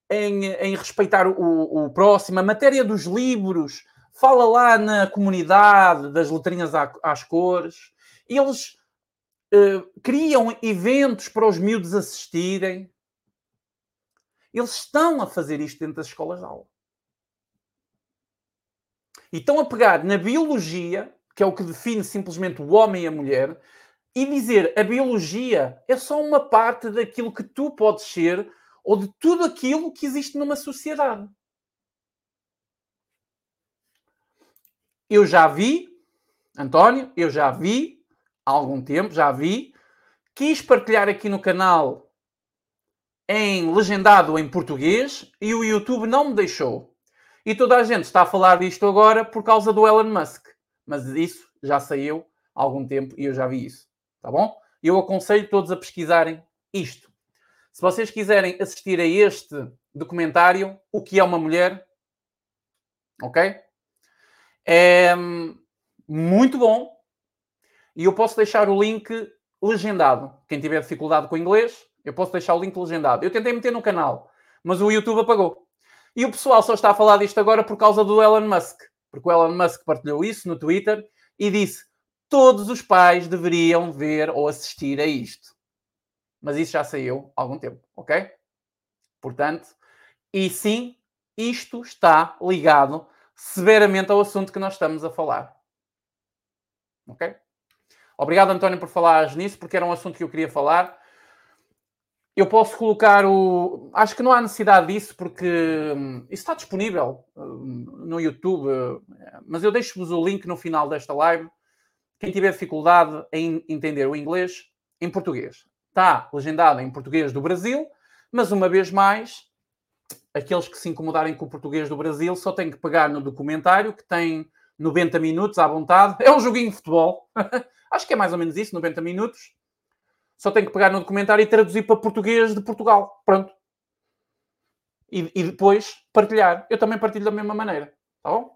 em, em respeitar o, o, próximo. A matéria dos livros fala lá na comunidade das letrinhas às cores. Eles uh, criam eventos para os miúdos assistirem. Eles estão a fazer isto dentro das escolas de aula. E estão a pegar na biologia, que é o que define simplesmente o homem e a mulher, e dizer a biologia é só uma parte daquilo que tu podes ser ou de tudo aquilo que existe numa sociedade. Eu já vi, António, eu já vi há algum tempo, já vi, quis partilhar aqui no canal em legendado em português e o YouTube não me deixou. E toda a gente está a falar disto agora por causa do Elon Musk. Mas isso já saiu há algum tempo e eu já vi isso. Tá bom? Eu aconselho todos a pesquisarem isto. Se vocês quiserem assistir a este documentário, O que é uma mulher, ok? É muito bom. E eu posso deixar o link legendado. Quem tiver dificuldade com o inglês, eu posso deixar o link legendado. Eu tentei meter no canal, mas o YouTube apagou. E o pessoal só está a falar disto agora por causa do Elon Musk. Porque o Elon Musk partilhou isso no Twitter e disse: todos os pais deveriam ver ou assistir a isto. Mas isso já saiu há algum tempo, ok? Portanto, e sim, isto está ligado severamente ao assunto que nós estamos a falar. Ok? Obrigado, António, por falar nisso, porque era um assunto que eu queria falar. Eu posso colocar o. Acho que não há necessidade disso, porque hum, isso está disponível hum, no YouTube, mas eu deixo-vos o link no final desta live. Quem tiver dificuldade em entender o inglês, em português. Está legendado em português do Brasil, mas uma vez mais, aqueles que se incomodarem com o português do Brasil só têm que pegar no documentário que tem 90 minutos à vontade. É um joguinho de futebol. Acho que é mais ou menos isso, 90 minutos só tenho que pegar no documentário e traduzir para português de Portugal. Pronto. E, e depois partilhar. Eu também partilho da mesma maneira. Tá bom?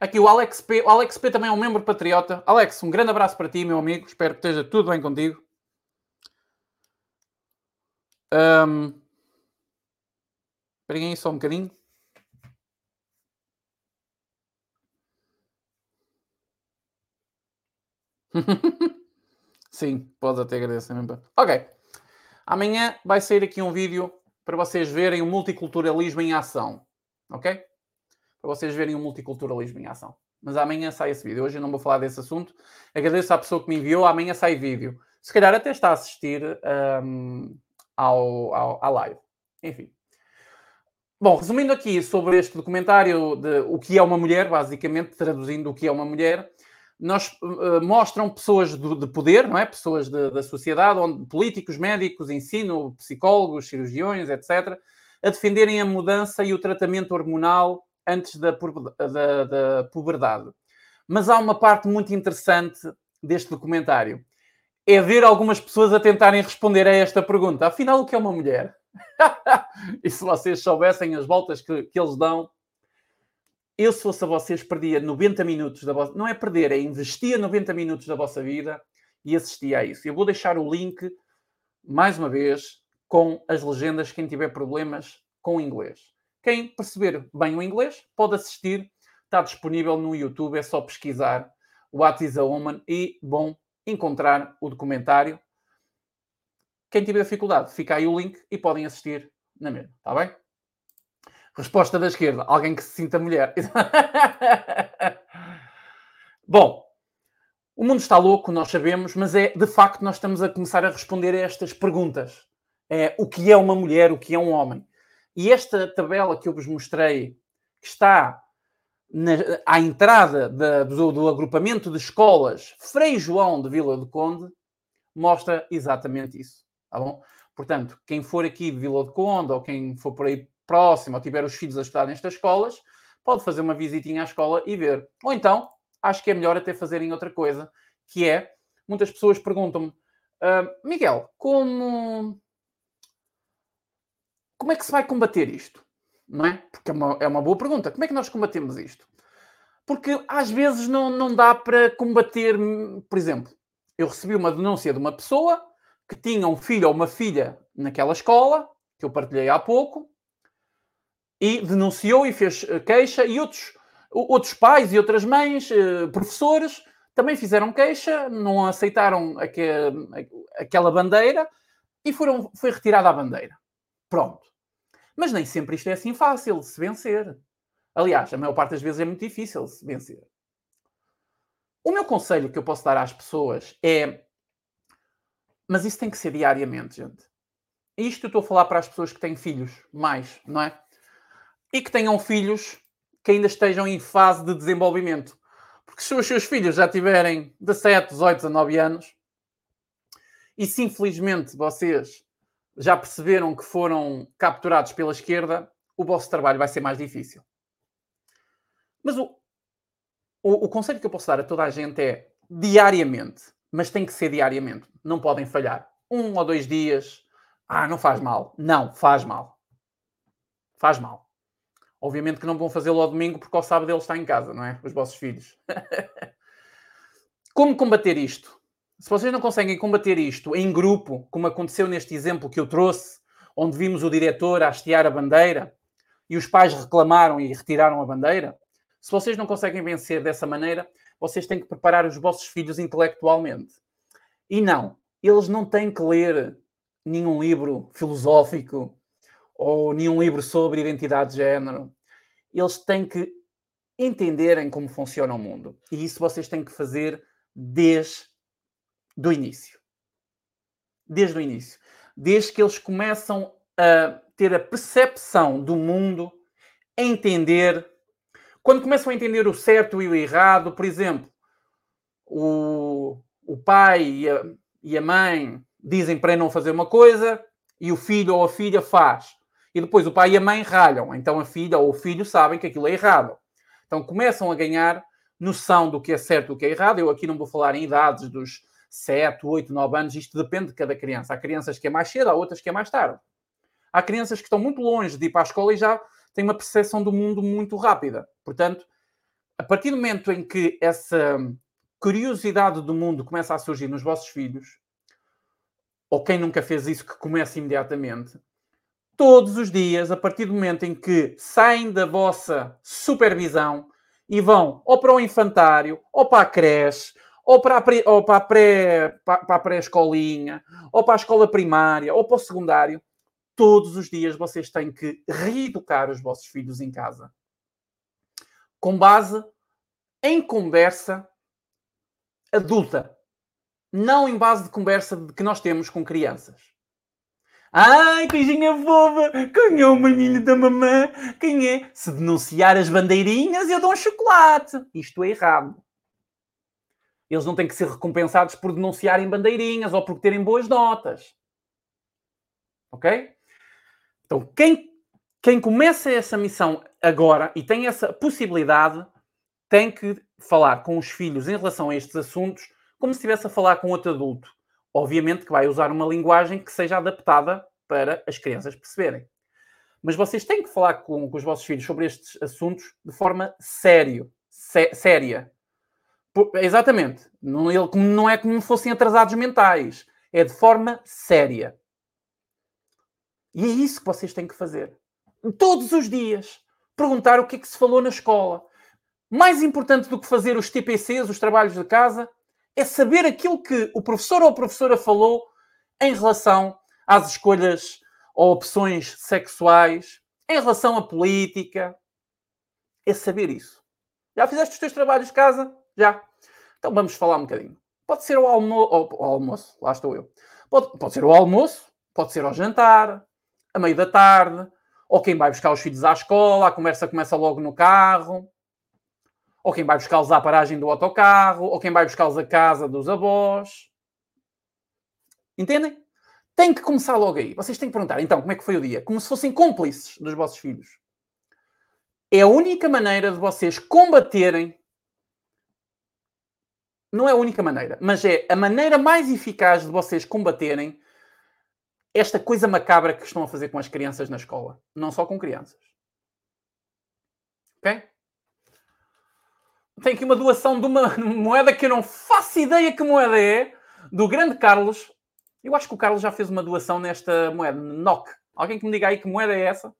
Aqui o Alex P. O Alex P também é um membro patriota. Alex, um grande abraço para ti, meu amigo. Espero que esteja tudo bem contigo. Um... Aí só um bocadinho. Sim, pode até agradecer. Ok. Amanhã vai sair aqui um vídeo para vocês verem o multiculturalismo em ação. Ok? Para vocês verem o multiculturalismo em ação. Mas amanhã sai esse vídeo. Hoje eu não vou falar desse assunto. Agradeço à pessoa que me enviou. Amanhã sai vídeo. Se calhar até está a assistir um, ao, ao, à live. Enfim. Bom, resumindo aqui sobre este documentário de o que é uma mulher, basicamente, traduzindo o que é uma mulher, nós, uh, mostram pessoas de, de, poder, não é? Pessoas de, da sociedade, onde políticos, médicos, ensino, psicólogos, cirurgiões, etc., a defenderem a mudança e o tratamento hormonal antes da, da, da puberdade. Mas há uma parte muito interessante deste documentário. É ver algumas pessoas a tentarem responder a esta pergunta. Afinal, o que é uma mulher? e se vocês soubessem as voltas que, que eles dão, eu, se fosse a vocês, perdia 90 minutos da vossa. Não é perder, é investir 90 minutos da vossa vida e assistia a isso. Eu vou deixar o link mais uma vez, com as legendas, quem tiver problemas com inglês. Quem perceber bem o inglês pode assistir, está disponível no YouTube, é só pesquisar What is a Woman e, bom, encontrar o documentário. Quem tiver dificuldade, fica aí o link e podem assistir na mesma, está bem? Resposta da esquerda, alguém que se sinta mulher. bom, o mundo está louco, nós sabemos, mas é de facto nós estamos a começar a responder a estas perguntas. É, o que é uma mulher, o que é um homem? E esta tabela que eu vos mostrei, que está na, à entrada da, do, do, agrupamento de escolas Frei João de Vila do Conde, mostra exatamente isso. Tá bom? Portanto, quem for aqui de Vila do Conde ou quem for por aí próximo ou tiver os filhos a estudar nestas escolas, pode fazer uma visitinha à escola e ver. Ou então, acho que é melhor até fazerem outra coisa, que é, muitas pessoas perguntam-me, uh, Miguel, como, como é que se vai combater isto? Não é? Porque é uma, é uma boa pergunta. Como é que nós combatemos isto? Porque às vezes não, não dá para combater, por exemplo, eu recebi uma denúncia de uma pessoa que tinha um filho ou uma filha naquela escola, que eu partilhei há pouco, e denunciou e fez eh, queixa, e outros Outros pais e outras mães, eh, professores, também fizeram queixa, não aceitaram aquela bandeira e foram, foi retirada a bandeira. Pronto. Mas nem sempre isto é assim fácil de se vencer. Aliás, a maior parte das vezes é muito difícil de se vencer. O meu conselho que eu posso dar às pessoas é. Mas isso tem que ser diariamente, gente. Isto eu estou a falar para as pessoas que têm filhos, mais, não é? E que tenham filhos que ainda estejam em fase de desenvolvimento. Porque se os seus filhos já tiverem de 7, 18, 19 anos, e se infelizmente vocês já perceberam que foram capturados pela esquerda, o vosso trabalho vai ser mais difícil. Mas o, o, o conselho que eu posso dar a toda a gente é diariamente, mas tem que ser diariamente. Não podem falhar. Um ou dois dias, ah, não faz mal. Não, faz mal. Faz mal. Obviamente que não vão fazê-lo ao domingo porque ao sábado ele está em casa, não é? Os vossos filhos. como combater isto? Se vocês não conseguem combater isto em grupo, como aconteceu neste exemplo que eu trouxe, onde vimos o diretor a hastear a bandeira e os pais reclamaram e retiraram a bandeira, se vocês não conseguem vencer dessa maneira, vocês têm que preparar os vossos filhos intelectualmente. E não, eles não têm que ler nenhum livro filosófico ou nenhum livro sobre identidade de género. Eles têm que entenderem como funciona o mundo. E isso vocês têm que fazer desde o início. Desde o início. Desde que eles começam a ter a percepção do mundo, a entender. Quando começam a entender o certo e o errado, por exemplo, o, o pai e a, e a mãe dizem para não fazer uma coisa e o filho ou a filha faz e depois o pai e a mãe ralham. Então a filha ou o filho sabem que aquilo é errado. Então começam a ganhar noção do que é certo e do que é errado. Eu aqui não vou falar em idades dos 7, 8, 9 anos, isto depende de cada criança. Há crianças que é mais cedo, há outras que é mais tarde. Há crianças que estão muito longe de ir para a escola e já têm uma percepção do mundo muito rápida. Portanto, a partir do momento em que essa curiosidade do mundo começa a surgir nos vossos filhos, ou quem nunca fez isso que comece imediatamente, todos os dias, a partir do momento em que saem da vossa supervisão e vão ou para o infantário, ou para a creche, ou para a, ou para pré, para pré-escolinha, ou para a escola primária, ou para o secundário, todos os dias vocês têm que reeducar os vossos filhos em casa. Com base em conversa adulta. Não em base de conversa que nós temos com crianças. Ai, coisinha fofa! Quem é o maninho da mamã? Quem é? Se denunciar as bandeirinhas, eu dou um chocolate. Isto é errado. Eles não têm que ser recompensados por denunciarem bandeirinhas ou por terem boas notas. Ok? Então, quem, quem começa essa missão agora e tem essa possibilidade, tem que falar com os filhos em relação a estes assuntos como se estivesse a falar com outro adulto. Obviamente que vai usar uma linguagem que seja adaptada para as crianças perceberem. Mas vocês têm que falar com, com os vossos filhos sobre estes assuntos de forma sério, sé, séria. Exatamente. Não é como fossem atrasados mentais. é de forma séria. E é isso que vocês têm que fazer. Todos os dias. Perguntar o que é que se falou na escola. Mais importante do que fazer os TPCs, os trabalhos de casa, é saber aquilo que o professor ou a professora falou em relação às escolhas ou opções sexuais, em relação à política. É saber isso. Já fizeste os teus trabalhos de casa? Já. Então vamos falar um bocadinho. Pode ser o, almo almoço, lá estou eu. Pode, pode ser o almoço, pode ser ao jantar, a meio da tarde, ou quem vai buscar os filhos à escola, a conversa começa logo no carro, ou quem vai buscá-los à paragem do autocarro, ou quem vai buscá-los à casa dos avós. Entendem? Tem que começar logo aí. Vocês têm que perguntar, então, como é que foi o dia? Como se fossem cúmplices dos vossos filhos. É a única maneira de vocês combaterem. Não é a única maneira, mas é a maneira mais eficaz de vocês combaterem esta coisa macabra que estão a fazer com as crianças na escola. Não só com crianças. Ok? Tem aqui uma doação de uma moeda que eu não faço ideia que moeda é, do grande Carlos. Eu acho que o Carlos já fez uma doação nesta moeda, NOC. Alguém que me diga aí que moeda é essa?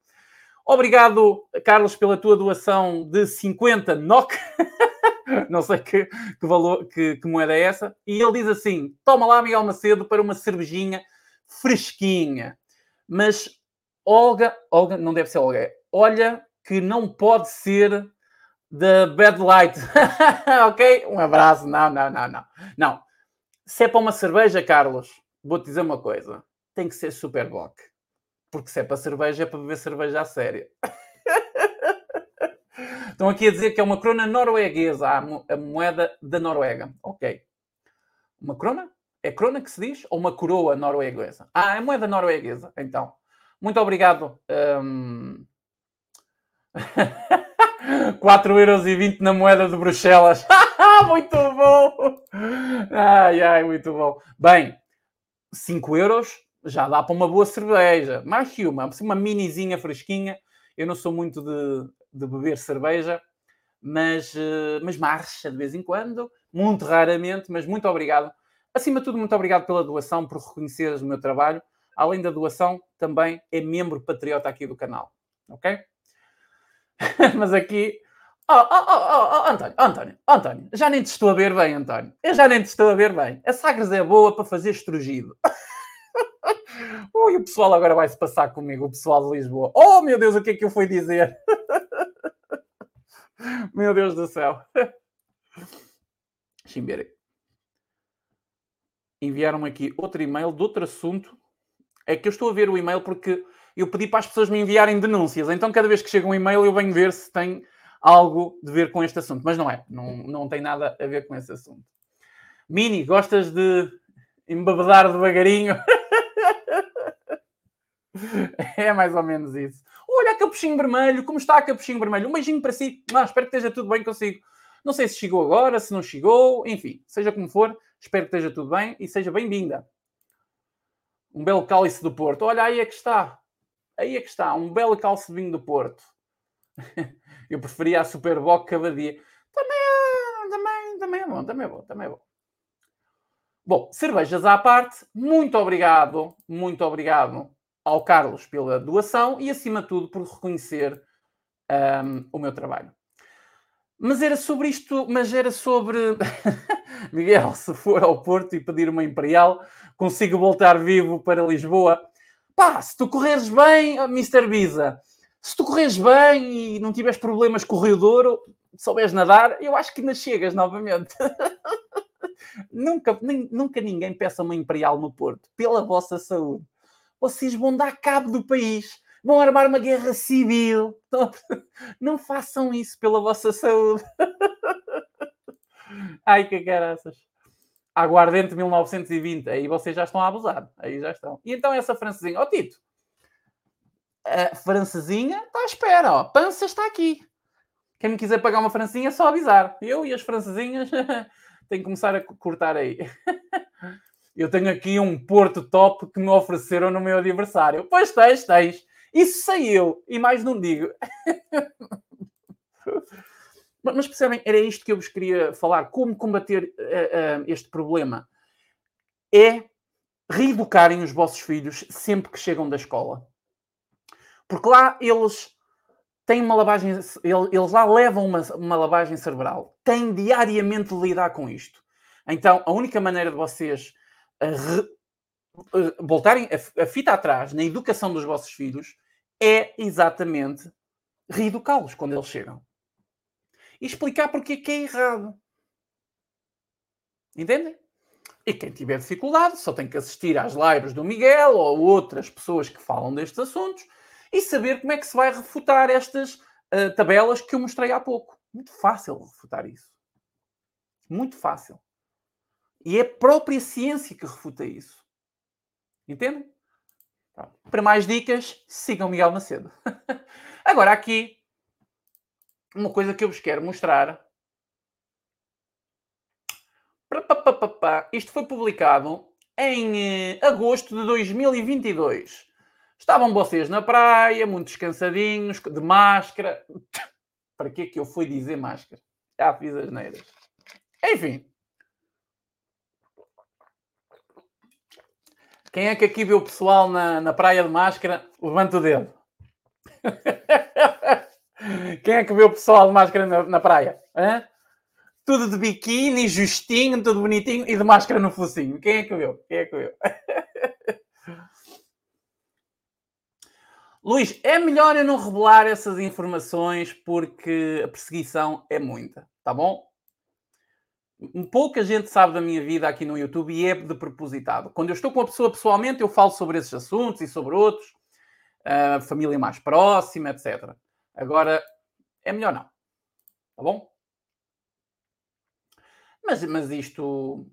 Obrigado, Carlos, pela tua doação de 50 NOC. não sei que, que valor, que, que, moeda é essa. E ele diz assim: toma lá, Miguel Macedo, para uma cervejinha fresquinha. Mas Olga, Olga, não deve ser Olga, é, olha que não pode ser da Bad Light. ok? Um abraço. Não, não, não, não. Não. Se é para uma cerveja, Carlos, vou-te dizer uma coisa. Tem que ser Superbock. Porque se é para cerveja, é para beber cerveja a sério. Estão aqui a dizer que é uma crona norueguesa, a moeda da Noruega. Ok. Uma crona? É crona que se diz? Ou uma coroa norueguesa? Ah, é moeda norueguesa. Então, muito obrigado. Um... 4,20€ na moeda de Bruxelas. muito bom! Ai, ai, muito bom. Bem, 5 euros já dá para uma boa cerveja. Mais que uma, uma minizinha fresquinha. Eu não sou muito de, de beber cerveja, mas, eh, mas marcha de vez em quando, muito raramente, mas muito obrigado. Acima de tudo, muito obrigado pela doação, por reconheceres o meu trabalho. Além da doação, também é membro patriota aqui do canal. Ok? mas aqui. Oh, oh, oh, oh, António, António, António, já nem te estou a ver bem, António. Eu já nem te estou a ver bem. A Sagres é boa para fazer estrugido. Ui, o pessoal agora vai se passar comigo, o pessoal de Lisboa. Oh, meu Deus, o que é que eu fui dizer? meu Deus do céu. Chimbere. Enviaram aqui outro e-mail de outro assunto. É que eu estou a ver o e-mail porque eu pedi para as pessoas me enviarem denúncias. Então, cada vez que chega um e-mail, eu venho ver se tem algo de ver com este assunto. Mas não é. Não, não tem nada a ver com esse assunto. Mini, gostas de embebedar devagarinho? é mais ou menos isso. Capuchinho vermelho, como está capuchinho vermelho? Um beijinho para si. Ah, espero que esteja tudo bem consigo. Não sei se chegou agora, se não chegou, enfim, seja como for, espero que esteja tudo bem e seja bem-vinda. Um belo cálice do Porto. Olha, aí é que está. Aí é que está. Um belo cálice de vinho do Porto. Eu preferia a Superboc cada dia. Também, é, também, também é bom, também é bom, também é bom. Bom, cervejas à parte, muito obrigado, muito obrigado ao Carlos pela doação e, acima de tudo, por reconhecer um, o meu trabalho. Mas era sobre isto, mas era sobre Miguel, se for ao Porto e pedir uma Imperial, consigo voltar vivo para Lisboa. Pá, se tu correres bem, Mr. Visa, se tu correres bem e não tiveres problemas com o Rio Douro, souberes nadar, eu acho que ainda chegas novamente. nunca, nem, nunca ninguém peça uma Imperial no Porto, pela vossa saúde. Vocês vão dar cabo do país vão armar uma guerra civil. Não façam isso pela vossa saúde. Ai, que caraças. Aguardente 1920. Aí vocês já estão a abusar. Aí já estão. E então essa francesinha. Ó oh, Tito. A francesinha está à espera. Ó. Pança está aqui. Quem me quiser pagar uma francesinha é só avisar. Eu e as francesinhas tenho que começar a cortar aí. Eu tenho aqui um Porto Top que me ofereceram no meu aniversário. Pois tens, tens. Isso saiu. E mais não digo. Mas percebem, era isto que eu vos queria falar. Como combater uh, uh, este problema? É reeducarem os vossos filhos sempre que chegam da escola. Porque lá eles têm uma lavagem, eles lá levam uma, uma lavagem cerebral. Têm diariamente de lidar com isto. Então, a única maneira de vocês eh, re, voltarem a, a fita atrás na educação dos vossos filhos é exatamente reeducá-los quando eles chegam. E explicar porque é que é errado. Entendem? E quem tiver dificuldade só tem que assistir às lives do Miguel ou outras pessoas que falam destes assuntos e saber como é que se vai refutar estas uh, tabelas que eu mostrei há pouco. Muito fácil refutar isso. Muito fácil. E é a própria ciência que refuta isso. Entendem? Para mais dicas, sigam Miguel Macedo. Agora, aqui, uma coisa que eu vos quero mostrar. Isto foi publicado em eh, agosto de 2022. Estavam vocês na praia, muito descansadinhos, de máscara. Para que é que eu fui dizer máscara? Já fiz as neiras. Enfim. Quem é que aqui viu o pessoal na, na praia de máscara? Levanta o dedo. Quem é que viu o pessoal de máscara na, na praia? Hã? Tudo de biquíni, justinho, tudo bonitinho e de máscara no focinho. Quem é que viu? Quem é que viu? Luís, é melhor eu não revelar essas informações porque a perseguição é muita, tá bom? Pouca gente sabe da minha vida aqui no YouTube e é de propositado. Quando eu estou com uma pessoa pessoalmente, eu falo sobre esses assuntos e sobre outros, uh, família mais próxima, etc. Agora, é melhor não. Tá bom? Mas, mas isto,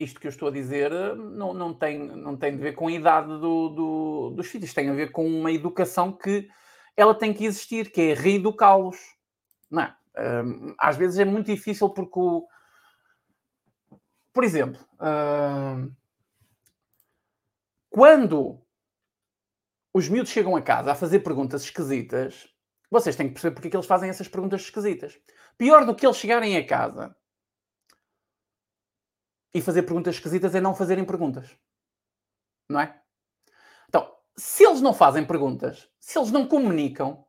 isto que eu estou a dizer não, não, tem, não tem de ver com a idade do, do, dos filhos, tem a ver com uma educação que ela tem que existir, que é reeducá-los. Não é? Às vezes é muito difícil porque o. Por exemplo, quando os miúdos chegam a casa a fazer perguntas esquisitas, vocês têm que perceber porque é que eles fazem essas perguntas esquisitas. Pior do que eles chegarem a casa e fazer perguntas esquisitas é não fazerem perguntas. Não é? Então, se eles não fazem perguntas, se eles não comunicam,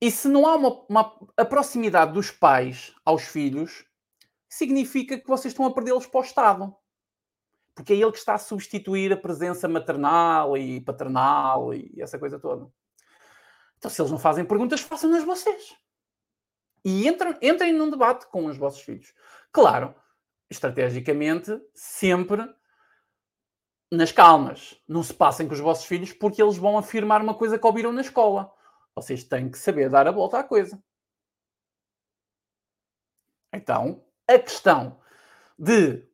e se não há uma, uma, a proximidade dos pais aos filhos, significa que vocês estão a perdê-los para o Estado. Porque é ele que está a substituir a presença maternal e paternal e essa coisa toda. Então, se eles não fazem perguntas, façam-nas vocês. E entrem, entrem num debate com os vossos filhos. Claro, estrategicamente, sempre nas calmas. Não se passem com os vossos filhos porque eles vão afirmar uma coisa que ouviram na escola. Vocês têm que saber dar a volta à coisa. Então, a questão de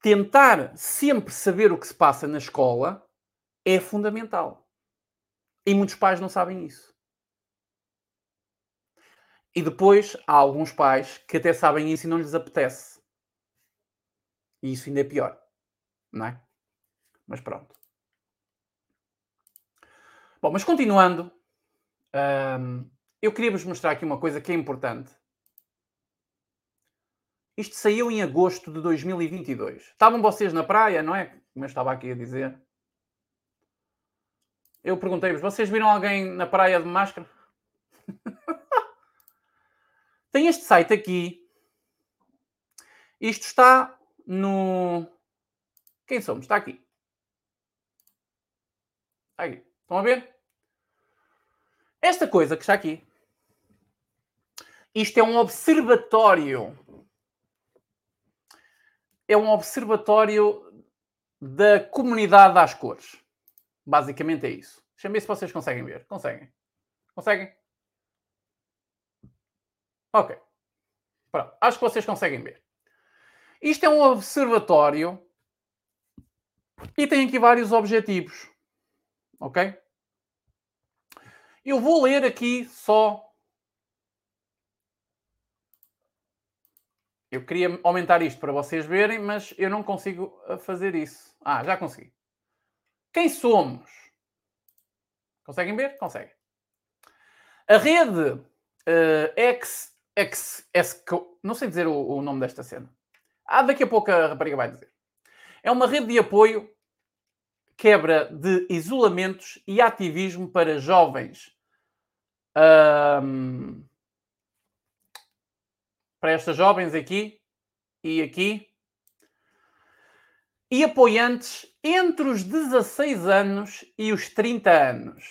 tentar sempre saber o que se passa na escola é fundamental. E muitos pais não sabem isso. E depois há alguns pais que até sabem isso e não lhes apetece. E isso ainda é pior. Não é? Mas pronto. Bom, mas continuando, um, eu queria vos mostrar aqui uma coisa que é importante. Isto saiu em agosto de 2022. Estavam vocês na praia, não é? Como eu estava aqui a dizer. Eu perguntei-vos: vocês viram alguém na praia de máscara? Tem este site aqui. Isto está no. Quem somos? Está aqui. Está aqui. Estão a ver? Esta coisa que está aqui. Isto é um observatório. É um observatório da comunidade das cores. Basicamente é isso. Deixa-me ver se vocês conseguem ver. Conseguem? Conseguem? Ok. Pronto. Acho que vocês conseguem ver. Isto é um observatório e tem aqui vários objetivos. Ok? Eu vou ler aqui só. Eu queria aumentar isto para vocês verem, mas eu não consigo eh, fazer isso. Ah, já consegui. Quem somos? Conseguem ver? Conseguem. A rede uh, X, X, X, não sei dizer o, o nome desta cena. Ah, daqui a pouco a rapariga vai dizer. É uma rede de apoio, quebra de isolamentos e ativismo para jovens. Um, para estas jovens aqui e aqui. E apoiantes entre os 16 anos e os 30 anos.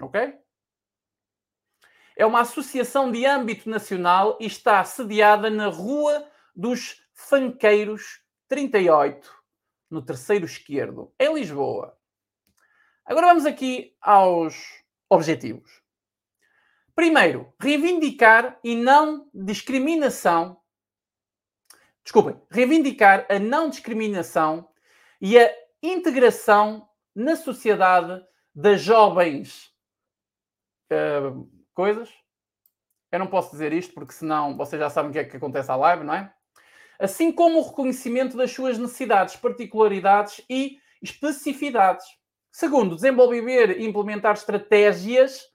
Ok? É uma associação de âmbito nacional e está sediada na Rua dos Fanqueiros 38, no terceiro esquerdo, em Lisboa. Agora vamos aqui aos objetivos. Primeiro, reivindicar e não discriminação. Desculpem, reivindicar a não discriminação e a integração na sociedade das jovens uh, coisas. Eu não posso dizer isto porque senão vocês já sabem o que é que acontece à live, não é? Assim como o reconhecimento das suas necessidades, particularidades e especificidades. Segundo, desenvolver e implementar estratégias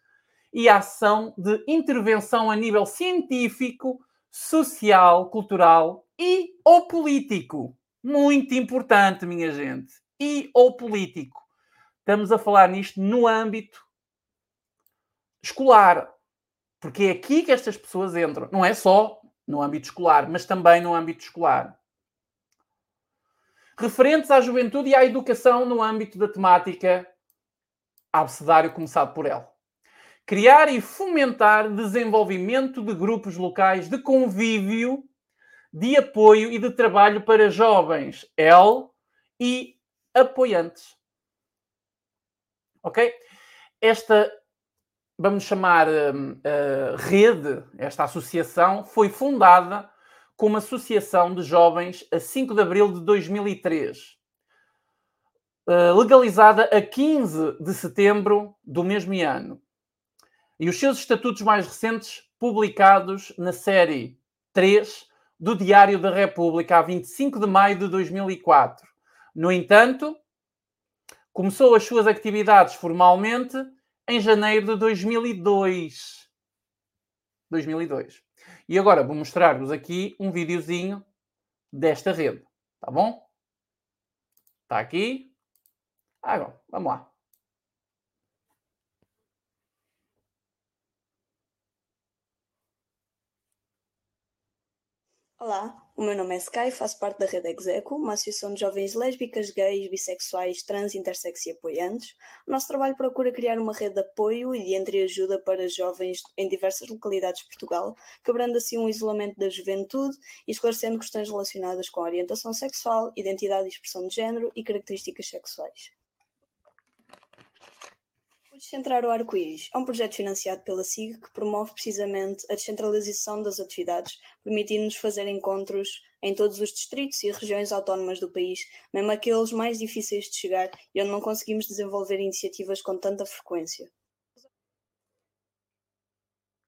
e ação de intervenção a nível científico, social, cultural e ou político. Muito importante, minha gente. E ou político. Estamos a falar nisto no âmbito escolar. Porque é aqui que estas pessoas entram. Não é só no âmbito escolar, mas também no âmbito escolar. Referentes à juventude e à educação no âmbito da temática abecedário começado por ela criar e fomentar desenvolvimento de grupos locais de convívio, de apoio e de trabalho para jovens, L e apoiantes. Ok? Esta, vamos chamar uh, rede, esta associação, foi fundada como Associação de Jovens a 5 de abril de 2003. Uh, legalizada a 15 de setembro do mesmo ano e os seus estatutos mais recentes publicados na série 3 do Diário da República, a 25 de maio de 2004. No entanto, começou as suas atividades formalmente em janeiro de 2002. 2002. E agora vou mostrar-vos aqui um videozinho desta rede, tá bom? Está aqui. Agora, vamos lá. Olá, o meu nome é Sky, faço parte da Rede Execo, uma associação de jovens lésbicas, gays, bissexuais, trans, intersexo e apoiantes. O nosso trabalho procura criar uma rede de apoio e de entreajuda para jovens em diversas localidades de Portugal, quebrando assim um isolamento da juventude e esclarecendo questões relacionadas com orientação sexual, identidade e expressão de género e características sexuais. Descentrar o Arco-Íris é um projeto financiado pela SIG que promove precisamente a descentralização das atividades, permitindo-nos fazer encontros em todos os distritos e regiões autónomas do país, mesmo aqueles mais difíceis de chegar e onde não conseguimos desenvolver iniciativas com tanta frequência.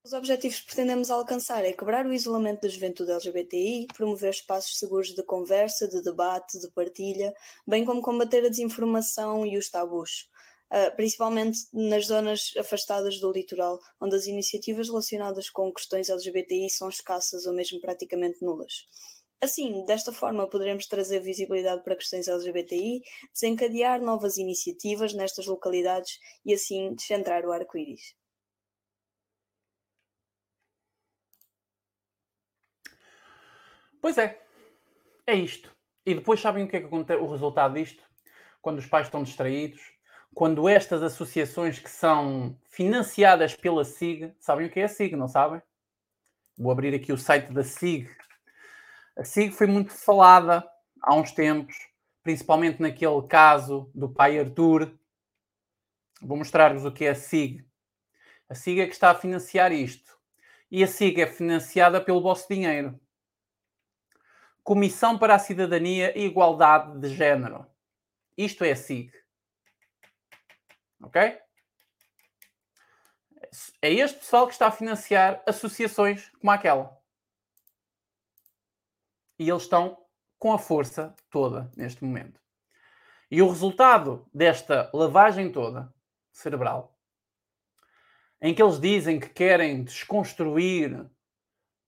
Os objetivos que pretendemos alcançar é quebrar o isolamento da juventude LGBTI, promover espaços seguros de conversa, de debate, de partilha, bem como combater a desinformação e os tabus. Uh, principalmente nas zonas afastadas do litoral, onde as iniciativas relacionadas com questões LGBTI são escassas ou mesmo praticamente nulas. Assim, desta forma, poderemos trazer visibilidade para questões LGBTI, desencadear novas iniciativas nestas localidades e assim descentrar o arco-íris. Pois é, é isto. E depois sabem o que é que acontece, o resultado disto? Quando os pais estão distraídos, quando estas associações que são financiadas pela SIG, sabem o que é a SIG, não sabem? Vou abrir aqui o site da SIG. A SIG foi muito falada há uns tempos, principalmente naquele caso do pai Arthur. Vou mostrar-vos o que é a SIG. A SIG é que está a financiar isto. E a SIG é financiada pelo vosso dinheiro. Comissão para a Cidadania e Igualdade de Género. Isto é a SIG. Ok? É este pessoal que está a financiar associações como aquela. E eles estão com a força toda neste momento. E o resultado desta lavagem toda cerebral, em que eles dizem que querem desconstruir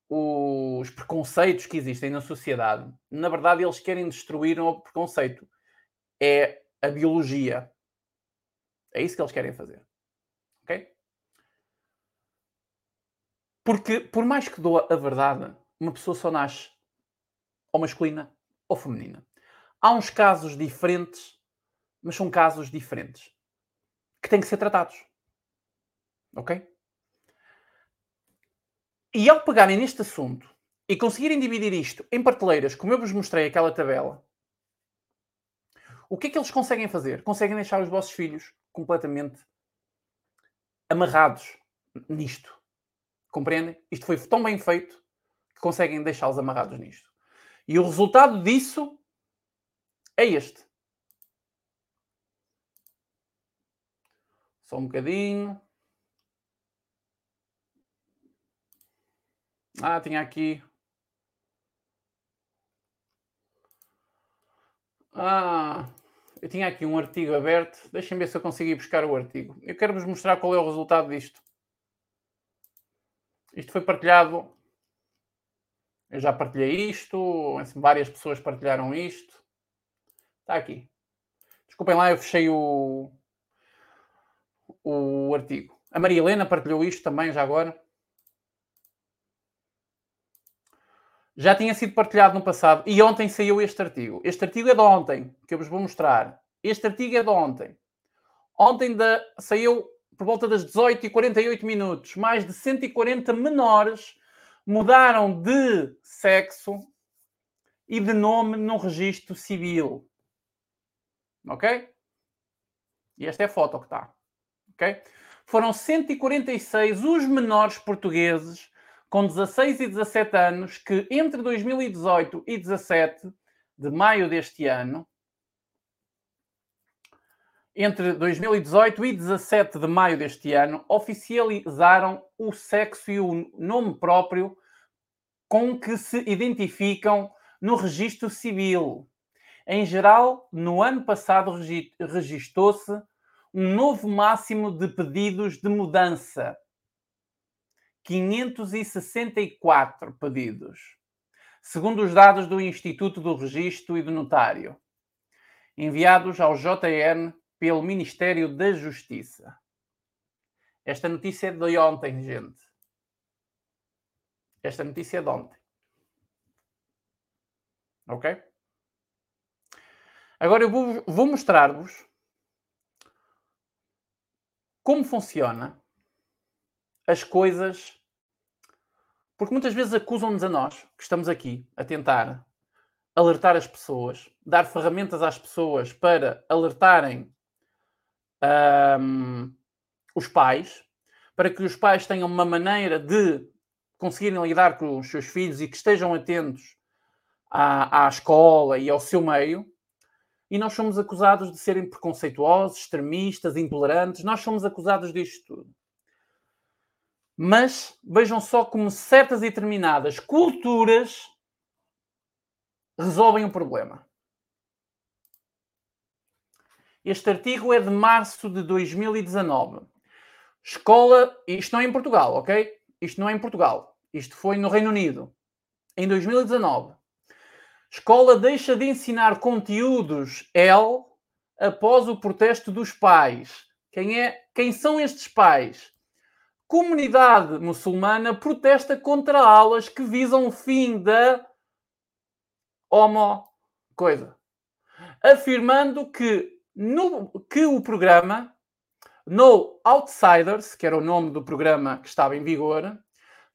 os preconceitos que existem na sociedade, na verdade, eles querem destruir o preconceito. É a biologia. É isso que eles querem fazer. Ok? Porque, por mais que doa a verdade, uma pessoa só nasce ou masculina ou feminina. Há uns casos diferentes, mas são casos diferentes que têm que ser tratados. Ok? E ao pegarem neste assunto e conseguirem dividir isto em prateleiras, como eu vos mostrei aquela tabela, o que é que eles conseguem fazer? Conseguem deixar os vossos filhos completamente amarrados nisto. Compreendem? Isto foi tão bem feito que conseguem deixá-los amarrados nisto. E o resultado disso é este. Só um bocadinho. Ah, tinha aqui. Ah, eu tinha aqui um artigo aberto. Deixem ver se eu consigo ir buscar o artigo. Eu quero vos mostrar qual é o resultado disto. Isto foi partilhado. Eu já partilhei isto. Várias pessoas partilharam isto. Está aqui. Desculpem lá, eu fechei o, o artigo. A Maria Helena partilhou isto também, já agora. Já tinha sido partilhado no passado e ontem saiu este artigo. Este artigo é de ontem, que eu vos vou mostrar. Este artigo é de ontem. Ontem saiu por volta das 18h48 minutos. Mais de 140 menores mudaram de sexo e de nome no registro civil. Ok? E esta é a foto que está. Ok? Foram 146 os menores portugueses com 16 e 17 anos que entre 2018 e 17 de maio deste ano, entre 2018 e 17 de maio deste ano, oficializaram o sexo e o nome próprio com que se identificam no registro civil. Em geral, no ano passado registou-se um novo máximo de pedidos de mudança, 564 pedidos, segundo os dados do Instituto do Registro e do Notário, enviados ao JN pelo Ministério da Justiça. Esta notícia é de ontem, gente. Esta notícia é de ontem. Ok? Agora eu vou, vou mostrar-vos como funciona as coisas porque muitas vezes acusam-nos a nós, que estamos aqui a tentar alertar as pessoas, dar ferramentas às pessoas para alertarem um, os pais, para que os pais tenham uma maneira de conseguirem lidar com os seus filhos e que estejam atentos à, à escola e ao seu meio. E nós somos acusados de serem preconceituosos, extremistas, intolerantes. Nós somos acusados disto tudo. Mas vejam só como certas e determinadas culturas resolvem o problema. Este artigo é de março de 2019. Escola, isto não é em Portugal, ok? Isto não é em Portugal. Isto foi no Reino Unido, em 2019. Escola deixa de ensinar conteúdos L após o protesto dos pais. Quem, é, quem são estes pais? Comunidade muçulmana protesta contra aulas que visam o fim da homo coisa, afirmando que, no, que o programa No Outsiders, que era o nome do programa que estava em vigor,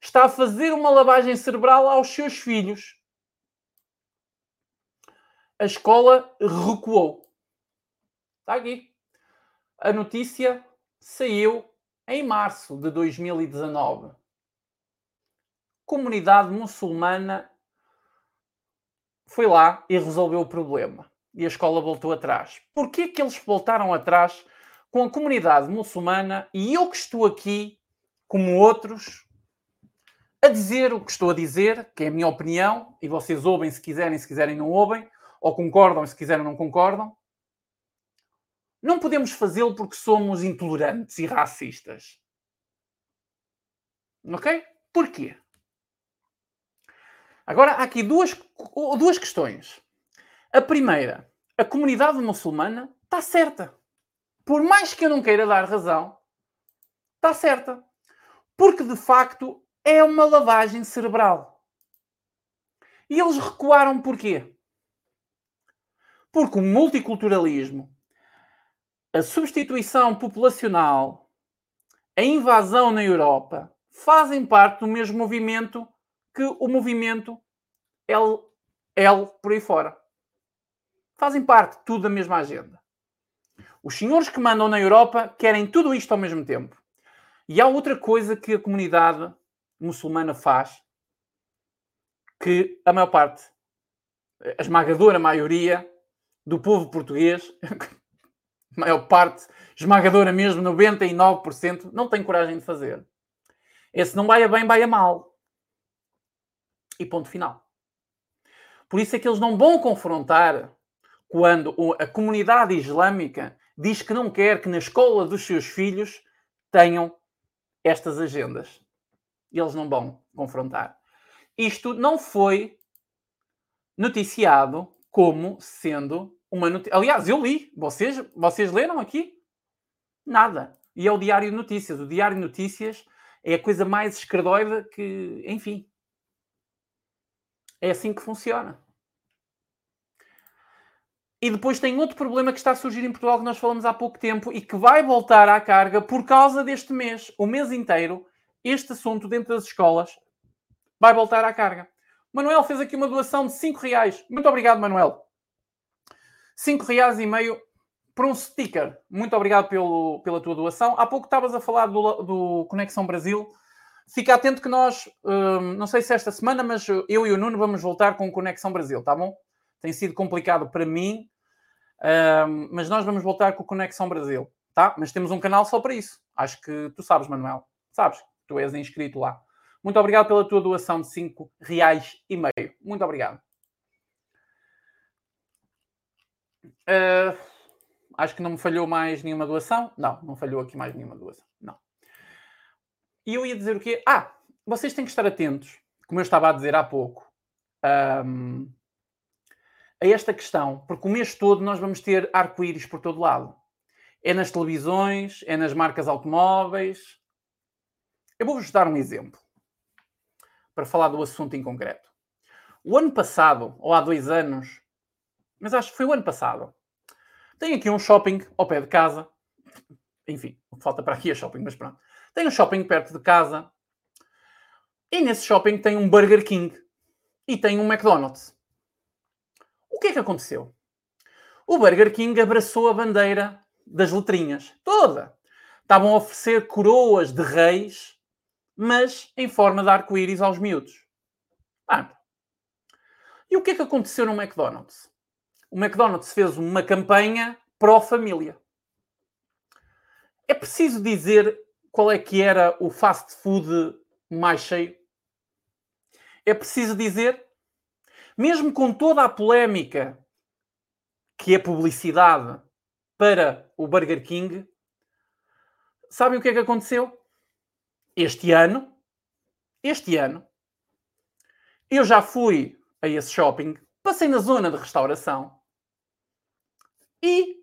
está a fazer uma lavagem cerebral aos seus filhos. A escola recuou. Está aqui. A notícia saiu em março de 2019, comunidade muçulmana foi lá e resolveu o problema. E a escola voltou atrás. Porquê que eles voltaram atrás com a comunidade muçulmana e eu que estou aqui, como outros, a dizer o que estou a dizer, que é a minha opinião, e vocês ouvem se quiserem, se quiserem não ouvem, ou concordam se quiserem não concordam. Não podemos fazê-lo porque somos intolerantes e racistas. Ok? Porquê? Agora, há aqui duas, duas questões. A primeira, a comunidade muçulmana está certa. Por mais que eu não queira dar razão, está certa. Porque, de facto, é uma lavagem cerebral. E eles recuaram porquê? Porque o multiculturalismo, a substituição populacional, a invasão na Europa, fazem parte do mesmo movimento que o movimento L, por aí fora. Fazem parte tudo da mesma agenda. Os senhores que mandam na Europa querem tudo isto ao mesmo tempo. E há outra coisa que a comunidade muçulmana faz, que a maior parte, a esmagadora maioria do povo português, maior parte, esmagadora mesmo, 99%, não tem coragem de fazer. Esse não vai a bem, vai a mal. E ponto final. Por isso é que eles não vão confrontar quando a comunidade islâmica diz que não quer que na escola dos seus filhos tenham estas agendas. Eles não vão confrontar. Isto não foi noticiado como sendo uma notícia. Aliás, eu li. Vocês, vocês leram aqui? Nada. E é o Diário de Notícias. O Diário de Notícias é a coisa mais escredoida que. Enfim. É assim que funciona. E depois tem outro problema que está a surgir em Portugal que nós falamos há pouco tempo e que vai voltar à carga por causa deste mês. O mês inteiro, este assunto dentro das escolas vai voltar à carga. Manuel fez aqui uma doação de 5 reais. Muito obrigado, Manuel. 5 reais e meio por um sticker. Muito obrigado pelo, pela tua doação. Há pouco estavas a falar do, do Conexão Brasil. Fica atento que nós, hum, não sei se esta semana, mas eu e o Nuno vamos voltar com o Conexão Brasil, tá bom? Tem sido complicado para mim um, mas nós vamos voltar com o Conexão Brasil, tá? Mas temos um canal só para isso. Acho que tu sabes, Manuel. Sabes, tu és inscrito lá. Muito obrigado pela tua doação de 5 reais e meio. Muito obrigado. Uh, acho que não me falhou mais nenhuma doação. Não, não falhou aqui mais nenhuma doação. Não. E eu ia dizer o quê? Ah, vocês têm que estar atentos, como eu estava a dizer há pouco. Um, a esta questão, porque o mês todo nós vamos ter arco-íris por todo lado. É nas televisões, é nas marcas automóveis. Eu vou-vos dar um exemplo para falar do assunto em concreto. O ano passado, ou há dois anos, mas acho que foi o ano passado, tem aqui um shopping ao pé de casa. Enfim, falta para aqui a shopping, mas pronto. Tem um shopping perto de casa. E nesse shopping tem um Burger King e tem um McDonald's. O que é que aconteceu? O Burger King abraçou a bandeira das letrinhas, toda. Estavam a oferecer coroas de reis, mas em forma de arco-íris aos miúdos. Ah. E o que é que aconteceu no McDonald's? O McDonald's fez uma campanha pró-família. É preciso dizer qual é que era o fast food mais cheio? É preciso dizer mesmo com toda a polémica que é publicidade para o Burger King, sabem o que é que aconteceu? Este ano, este ano, eu já fui a esse shopping, passei na zona de restauração e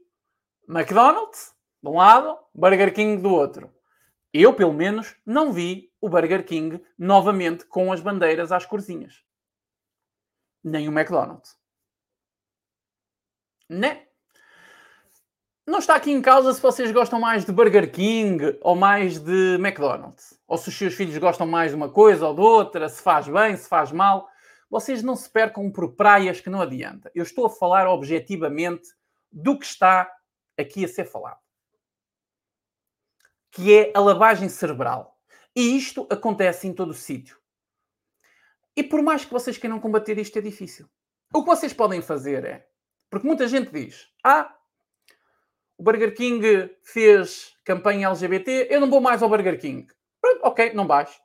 McDonald's de um lado, Burger King do outro. Eu, pelo menos, não vi o Burger King novamente com as bandeiras às corzinhas nem o McDonald's. Né? Não está aqui em causa se vocês gostam mais de Burger King ou mais de McDonald's. Ou se os seus filhos gostam mais de uma coisa ou de outra, se faz bem, se faz mal. Vocês não se percam por praias que não adianta. Eu estou a falar objetivamente do que está aqui a ser falado. Que é a lavagem cerebral. E isto acontece em todo o sítio. E por mais que vocês queiram combater isto, é difícil. O que vocês podem fazer é. Porque muita gente diz: Ah, o Burger King fez campanha LGBT, eu não vou mais ao Burger King. Pronto, ok, não vais.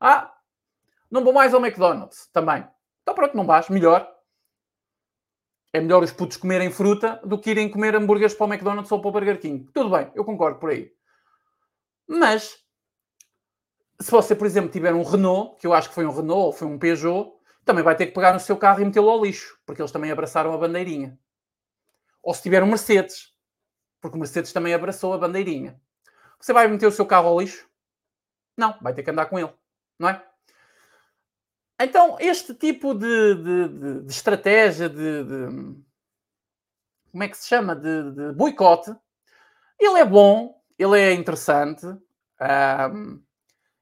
Ah, não vou mais ao McDonald's também. Então pronto, não vais, melhor. É melhor os putos comerem fruta do que irem comer hambúrgueres para o McDonald's ou para o Burger King. Tudo bem, eu concordo por aí. Mas se você, por exemplo, tiver um Renault, que eu acho que foi um Renault ou foi um Peugeot, também vai ter que pegar no seu carro e metê-lo ao lixo, porque eles também abraçaram a bandeirinha. Ou se tiver um Mercedes, porque o Mercedes também abraçou a bandeirinha. Você vai meter o seu carro ao lixo? Não, vai ter que andar com ele, não é? Então, este tipo de, de, de, de estratégia de, Como é que se chama? De, boicote, ele é bom, ele é interessante. Um,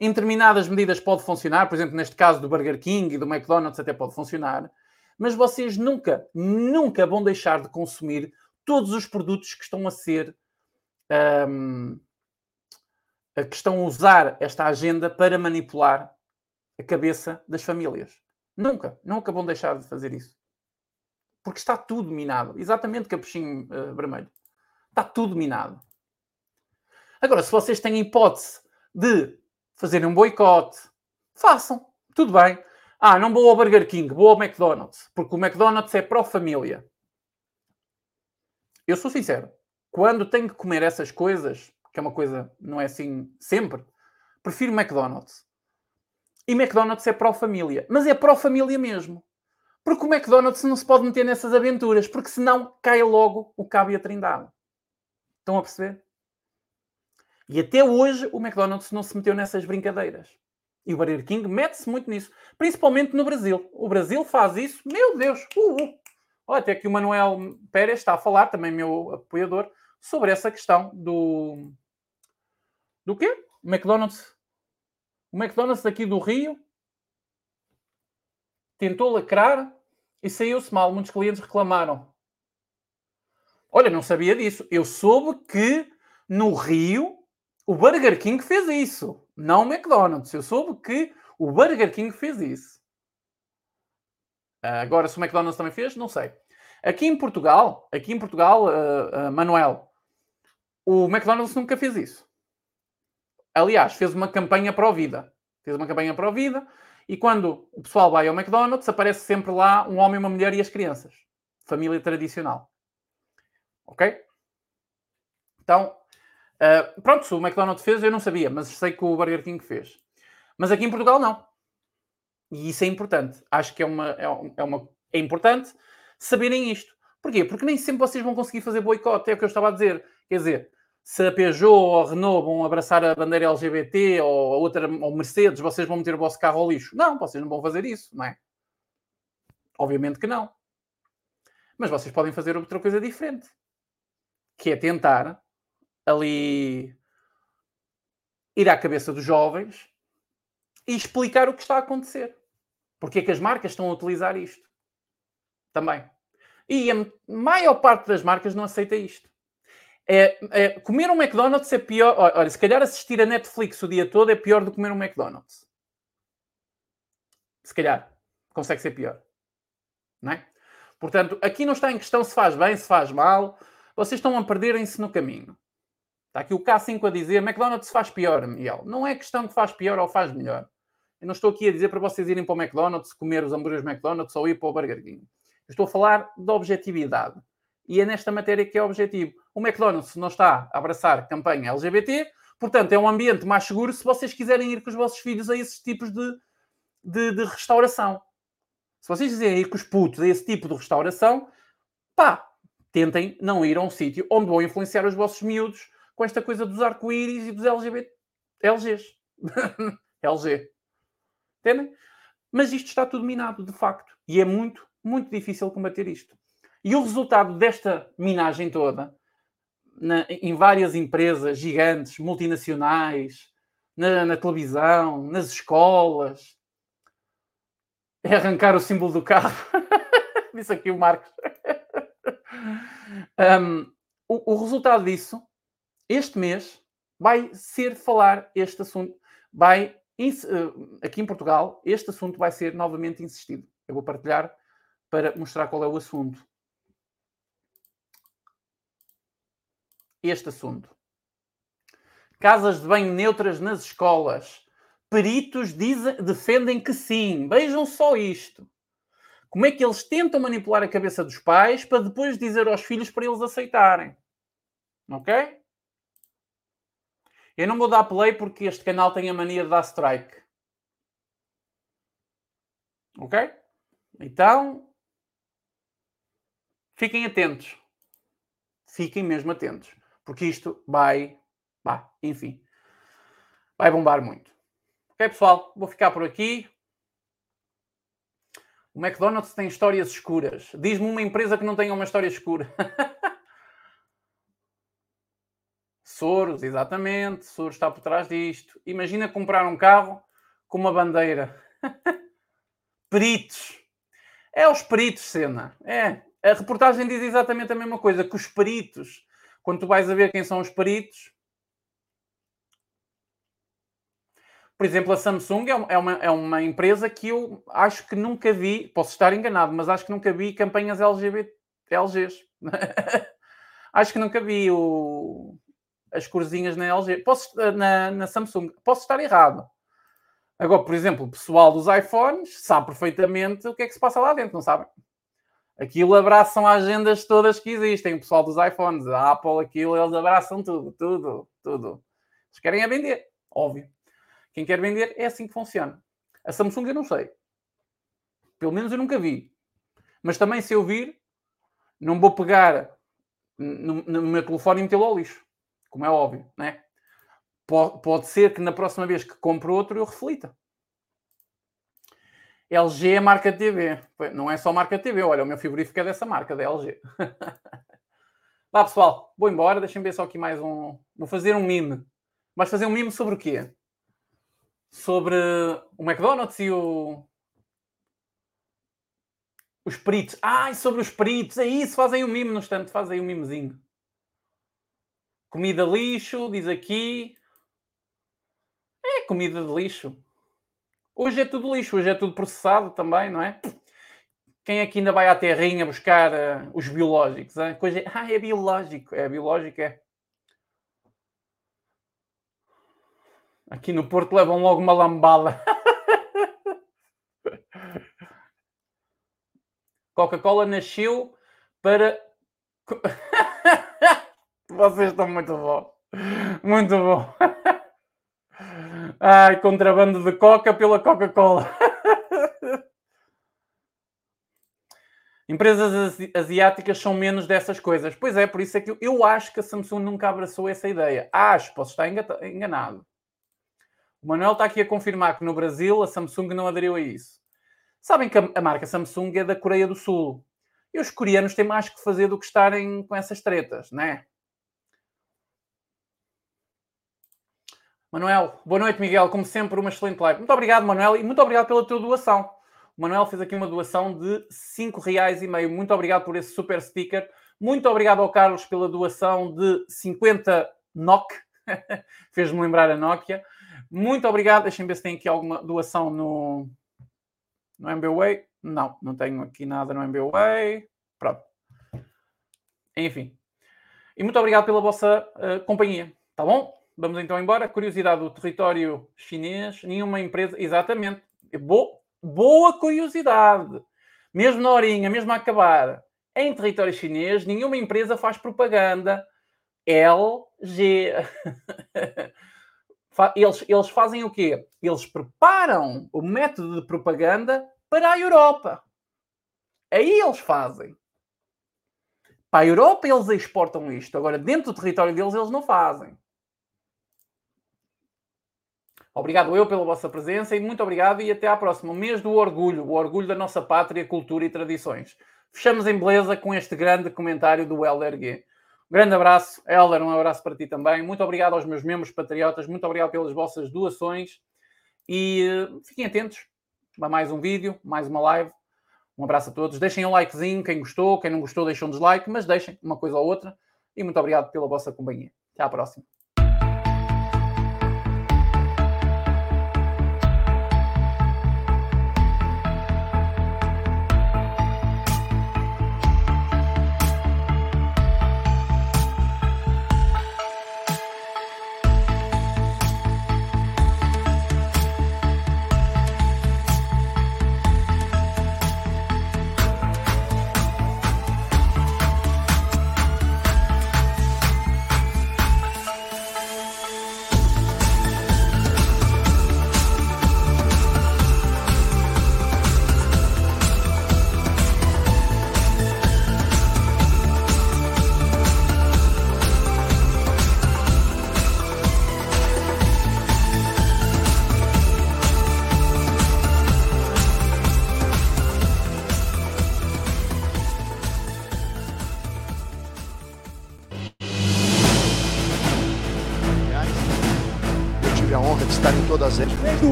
em determinadas medidas pode funcionar, por exemplo, neste caso do Burger King e do McDonald's até pode funcionar, mas vocês nunca, nunca vão deixar de consumir todos os produtos que estão a ser um, que estão a usar esta agenda para manipular a cabeça das famílias. Nunca, nunca vão deixar de fazer isso. Porque está tudo minado. Exatamente, capuchinho uh, vermelho. Está tudo minado. Agora, se vocês têm hipótese de fazerem um boicote, façam. Tudo bem. Ah, não vou ao Burger King, vou ao McDonald's. Porque o McDonald's é pró-família. Eu sou sincero. Quando tenho que comer essas coisas, que é uma coisa, não é assim sempre, prefiro McDonald's. E McDonald's é pró-família. Mas é pró-família mesmo. Porque o McDonald's não se pode meter nessas aventuras, porque senão cai logo o cabo e a trindade. Estão a perceber? E até hoje o McDonald's não se meteu nessas brincadeiras. E o Burger King mete-se muito nisso. Principalmente no Brasil. O Brasil faz isso, meu Deus! Uh, uh. Olha, até que o Manuel Pérez está a falar, também meu apoiador, sobre essa questão do, do quê? McDonald's. O McDonald's daqui do Rio tentou lacrar e saiu-se mal. Muitos clientes reclamaram. Olha, não sabia disso. Eu soube que no Rio o Burger King fez isso. Não o McDonald's. Eu soube que o Burger King fez isso. Agora, se o McDonald's também fez, não sei. Aqui em Portugal, aqui em Portugal, uh, uh, Manuel, o McDonald's nunca fez isso. Aliás, fez uma campanha para a vida. Fez uma campanha para a vida e quando o pessoal vai ao McDonald's, aparece sempre lá um homem, uma mulher e as crianças. Família tradicional. Ok? Então, uh, pronto, se o McDonald's fez, eu não sabia, mas sei que o Burger King fez. Mas aqui em Portugal, não. E isso é importante. Acho que é, uma, é, é uma, é importante saberem isto. Porquê? Porque nem sempre vocês vão conseguir fazer boicote. É o que eu estava a dizer. Quer dizer, se a Peugeot ou a Renault vão abraçar a bandeira LGBT ou outra, ou Mercedes, vocês vão meter o vosso carro ao lixo. Não, vocês não vão fazer isso, não é? Obviamente que não. Mas vocês podem fazer outra coisa diferente. Que é tentar ali ir à cabeça dos jovens e explicar o que está a acontecer. Porque é que as marcas estão a utilizar isto. Também. E a maior parte das marcas não aceita isto. É, é, comer um McDonald's é pior. Olha, se calhar assistir a Netflix o dia todo é pior do que comer um McDonald's. Se calhar. Consegue ser pior. Não é? Portanto, aqui não está em questão se faz bem, se faz mal. Vocês estão a perderem-se no caminho. Está aqui o K5 a dizer McDonald's faz pior, Miguel. Não é questão que faz pior ou faz melhor. Eu não estou aqui a dizer para vocês irem para o McDonald's, comer os hambúrgueres McDonald's ou ir para o Burger King. Estou a falar da objetividade. E é nesta matéria que é o objetivo. O McDonald's não está a abraçar campanha LGBT, portanto, é um ambiente mais seguro se vocês quiserem ir com os vossos filhos a esses tipos de, de, de restauração. Se vocês quiserem ir com os putos a esse tipo de restauração, pá, tentem não ir a um sítio onde vão influenciar os vossos miúdos com esta coisa dos arco-íris e dos LGBT. LGs. LG. Entendem? Mas isto está tudo minado, de facto. E é muito, muito difícil combater isto. E o resultado desta minagem toda, na, em várias empresas gigantes, multinacionais, na, na, televisão, nas escolas, é arrancar o símbolo do carro. Disse aqui o Marcos. um, o, o resultado disso, este mês, vai ser falar este assunto. Vai, eh, aqui em Portugal, este assunto vai ser novamente insistido. Eu vou partilhar para mostrar qual é o assunto. Este assunto. Casas de banho neutras nas escolas. Peritos dizem, defendem que sim. Vejam só isto. Como é que eles tentam manipular a cabeça dos pais para depois dizer aos filhos para eles aceitarem. Ok? Eu não vou dar play porque este canal tem a mania de dar strike. Ok? Então, fiquem atentos. Fiquem mesmo atentos. Porque isto vai, vai, enfim, vai bombar muito. Ok, pessoal? Vou ficar por aqui. O McDonald's tem histórias escuras. Diz-me uma empresa que não tenha uma história escura. Soros, exatamente. Soros está por trás disto. Imagina comprar um carro com uma bandeira. peritos. É os peritos, cena. É. A reportagem diz exatamente a mesma coisa, que os peritos, quando tu vais a ver quem são os peritos, por exemplo, a Samsung é, é uma, é uma empresa que eu acho que nunca vi, posso estar enganado, mas acho que nunca vi campanhas LGBT, LGs. acho que nunca vi o, as corzinhas na LG. Posso, na, na Samsung. Posso estar errado. Agora, por exemplo, o pessoal dos iPhones sabe perfeitamente o que é que se passa lá dentro, não sabem? Aquilo abraçam agendas todas que existem. O pessoal dos iPhones, a Apple, aquilo, eles abraçam tudo, tudo, tudo. Eles querem é vender, óbvio. Quem quer vender é assim que funciona. A Samsung eu não sei. Pelo menos eu nunca vi. Mas também se eu vir, não vou pegar no, no meu telefone e metê-lo ao lixo como é óbvio, né? Pode, ser que na próxima vez que compre outro eu reflita. LG é marca TV. Não é só marca TV. Olha, o meu frigorífico é dessa marca, da LG. Vá, pessoal. Vou embora. Deixem-me ver só aqui mais um... Vou fazer um mime. Vais fazer um mime sobre o quê? Sobre o McDonald's e o... Os peritos. Ai, sobre os peritos. É isso. Fazem um mime no instante. Fazem um mimezinho. Comida lixo, diz aqui. É comida de lixo. Hoje é tudo lixo, hoje é tudo processado também, não é? Quem é que ainda vai à terrinha buscar uh, os biológicos? Hein? Coisa... Ah, é biológico. É biológico, é. Aqui no Porto levam logo uma lambala. Coca-Cola nasceu para. Vocês estão muito bom. Muito bom. Ai, contrabando de coca pela Coca-Cola. Empresas asiáticas são menos dessas coisas. Pois é, por isso é que eu acho que a Samsung nunca abraçou essa ideia. Acho, posso estar enganado. O Manuel está aqui a confirmar que no Brasil a Samsung não aderiu a isso. Sabem que a marca Samsung é da Coreia do Sul. E os coreanos têm mais que fazer do que estarem com essas tretas, né? Manuel, boa noite, Miguel. Como sempre, uma excelente live. Muito obrigado, Manuel, e muito obrigado pela tua doação. O Manuel fez aqui uma doação de 5 reais e meio. Muito obrigado por esse super sticker. Muito obrigado ao Carlos pela doação de 50 NOK. Fez-me lembrar a Nokia. Muito obrigado. Deixem ver se tem aqui alguma doação no, no MBWay. Não, não tenho aqui nada no MBWay. Pronto. Enfim. E muito obrigado pela vossa uh, companhia. Tá bom? Vamos então embora. Curiosidade do território chinês. Nenhuma empresa. Exatamente. Bo... Boa curiosidade. Mesmo na horinha, mesmo a acabar. Em território chinês, nenhuma empresa faz propaganda. LG. eles, eles fazem o quê? Eles preparam o método de propaganda para a Europa. Aí eles fazem. Para a Europa eles exportam isto. Agora, dentro do território deles, eles não fazem. Obrigado eu pela vossa presença e muito obrigado e até à próxima. O mês do orgulho, o orgulho da nossa pátria, cultura e tradições. Fechamos em beleza com este grande comentário do Helder G. Um grande abraço, Helder, um abraço para ti também. Muito obrigado aos meus membros patriotas, muito obrigado pelas vossas doações e uh, fiquem atentos a mais um vídeo, mais uma live. Um abraço a todos. Deixem um likezinho, quem gostou, quem não gostou, deixem um dislike, mas deixem uma coisa ou outra. E muito obrigado pela vossa companhia. Até à próxima.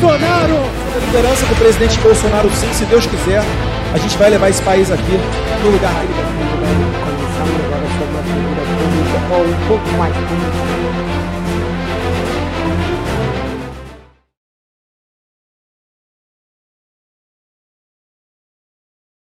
Bolsonaro! A liderança do presidente Bolsonaro, sim, se Deus quiser, a gente vai levar esse país aqui no lugar dele. Agora sobre a figura pública ou um pouco mais pública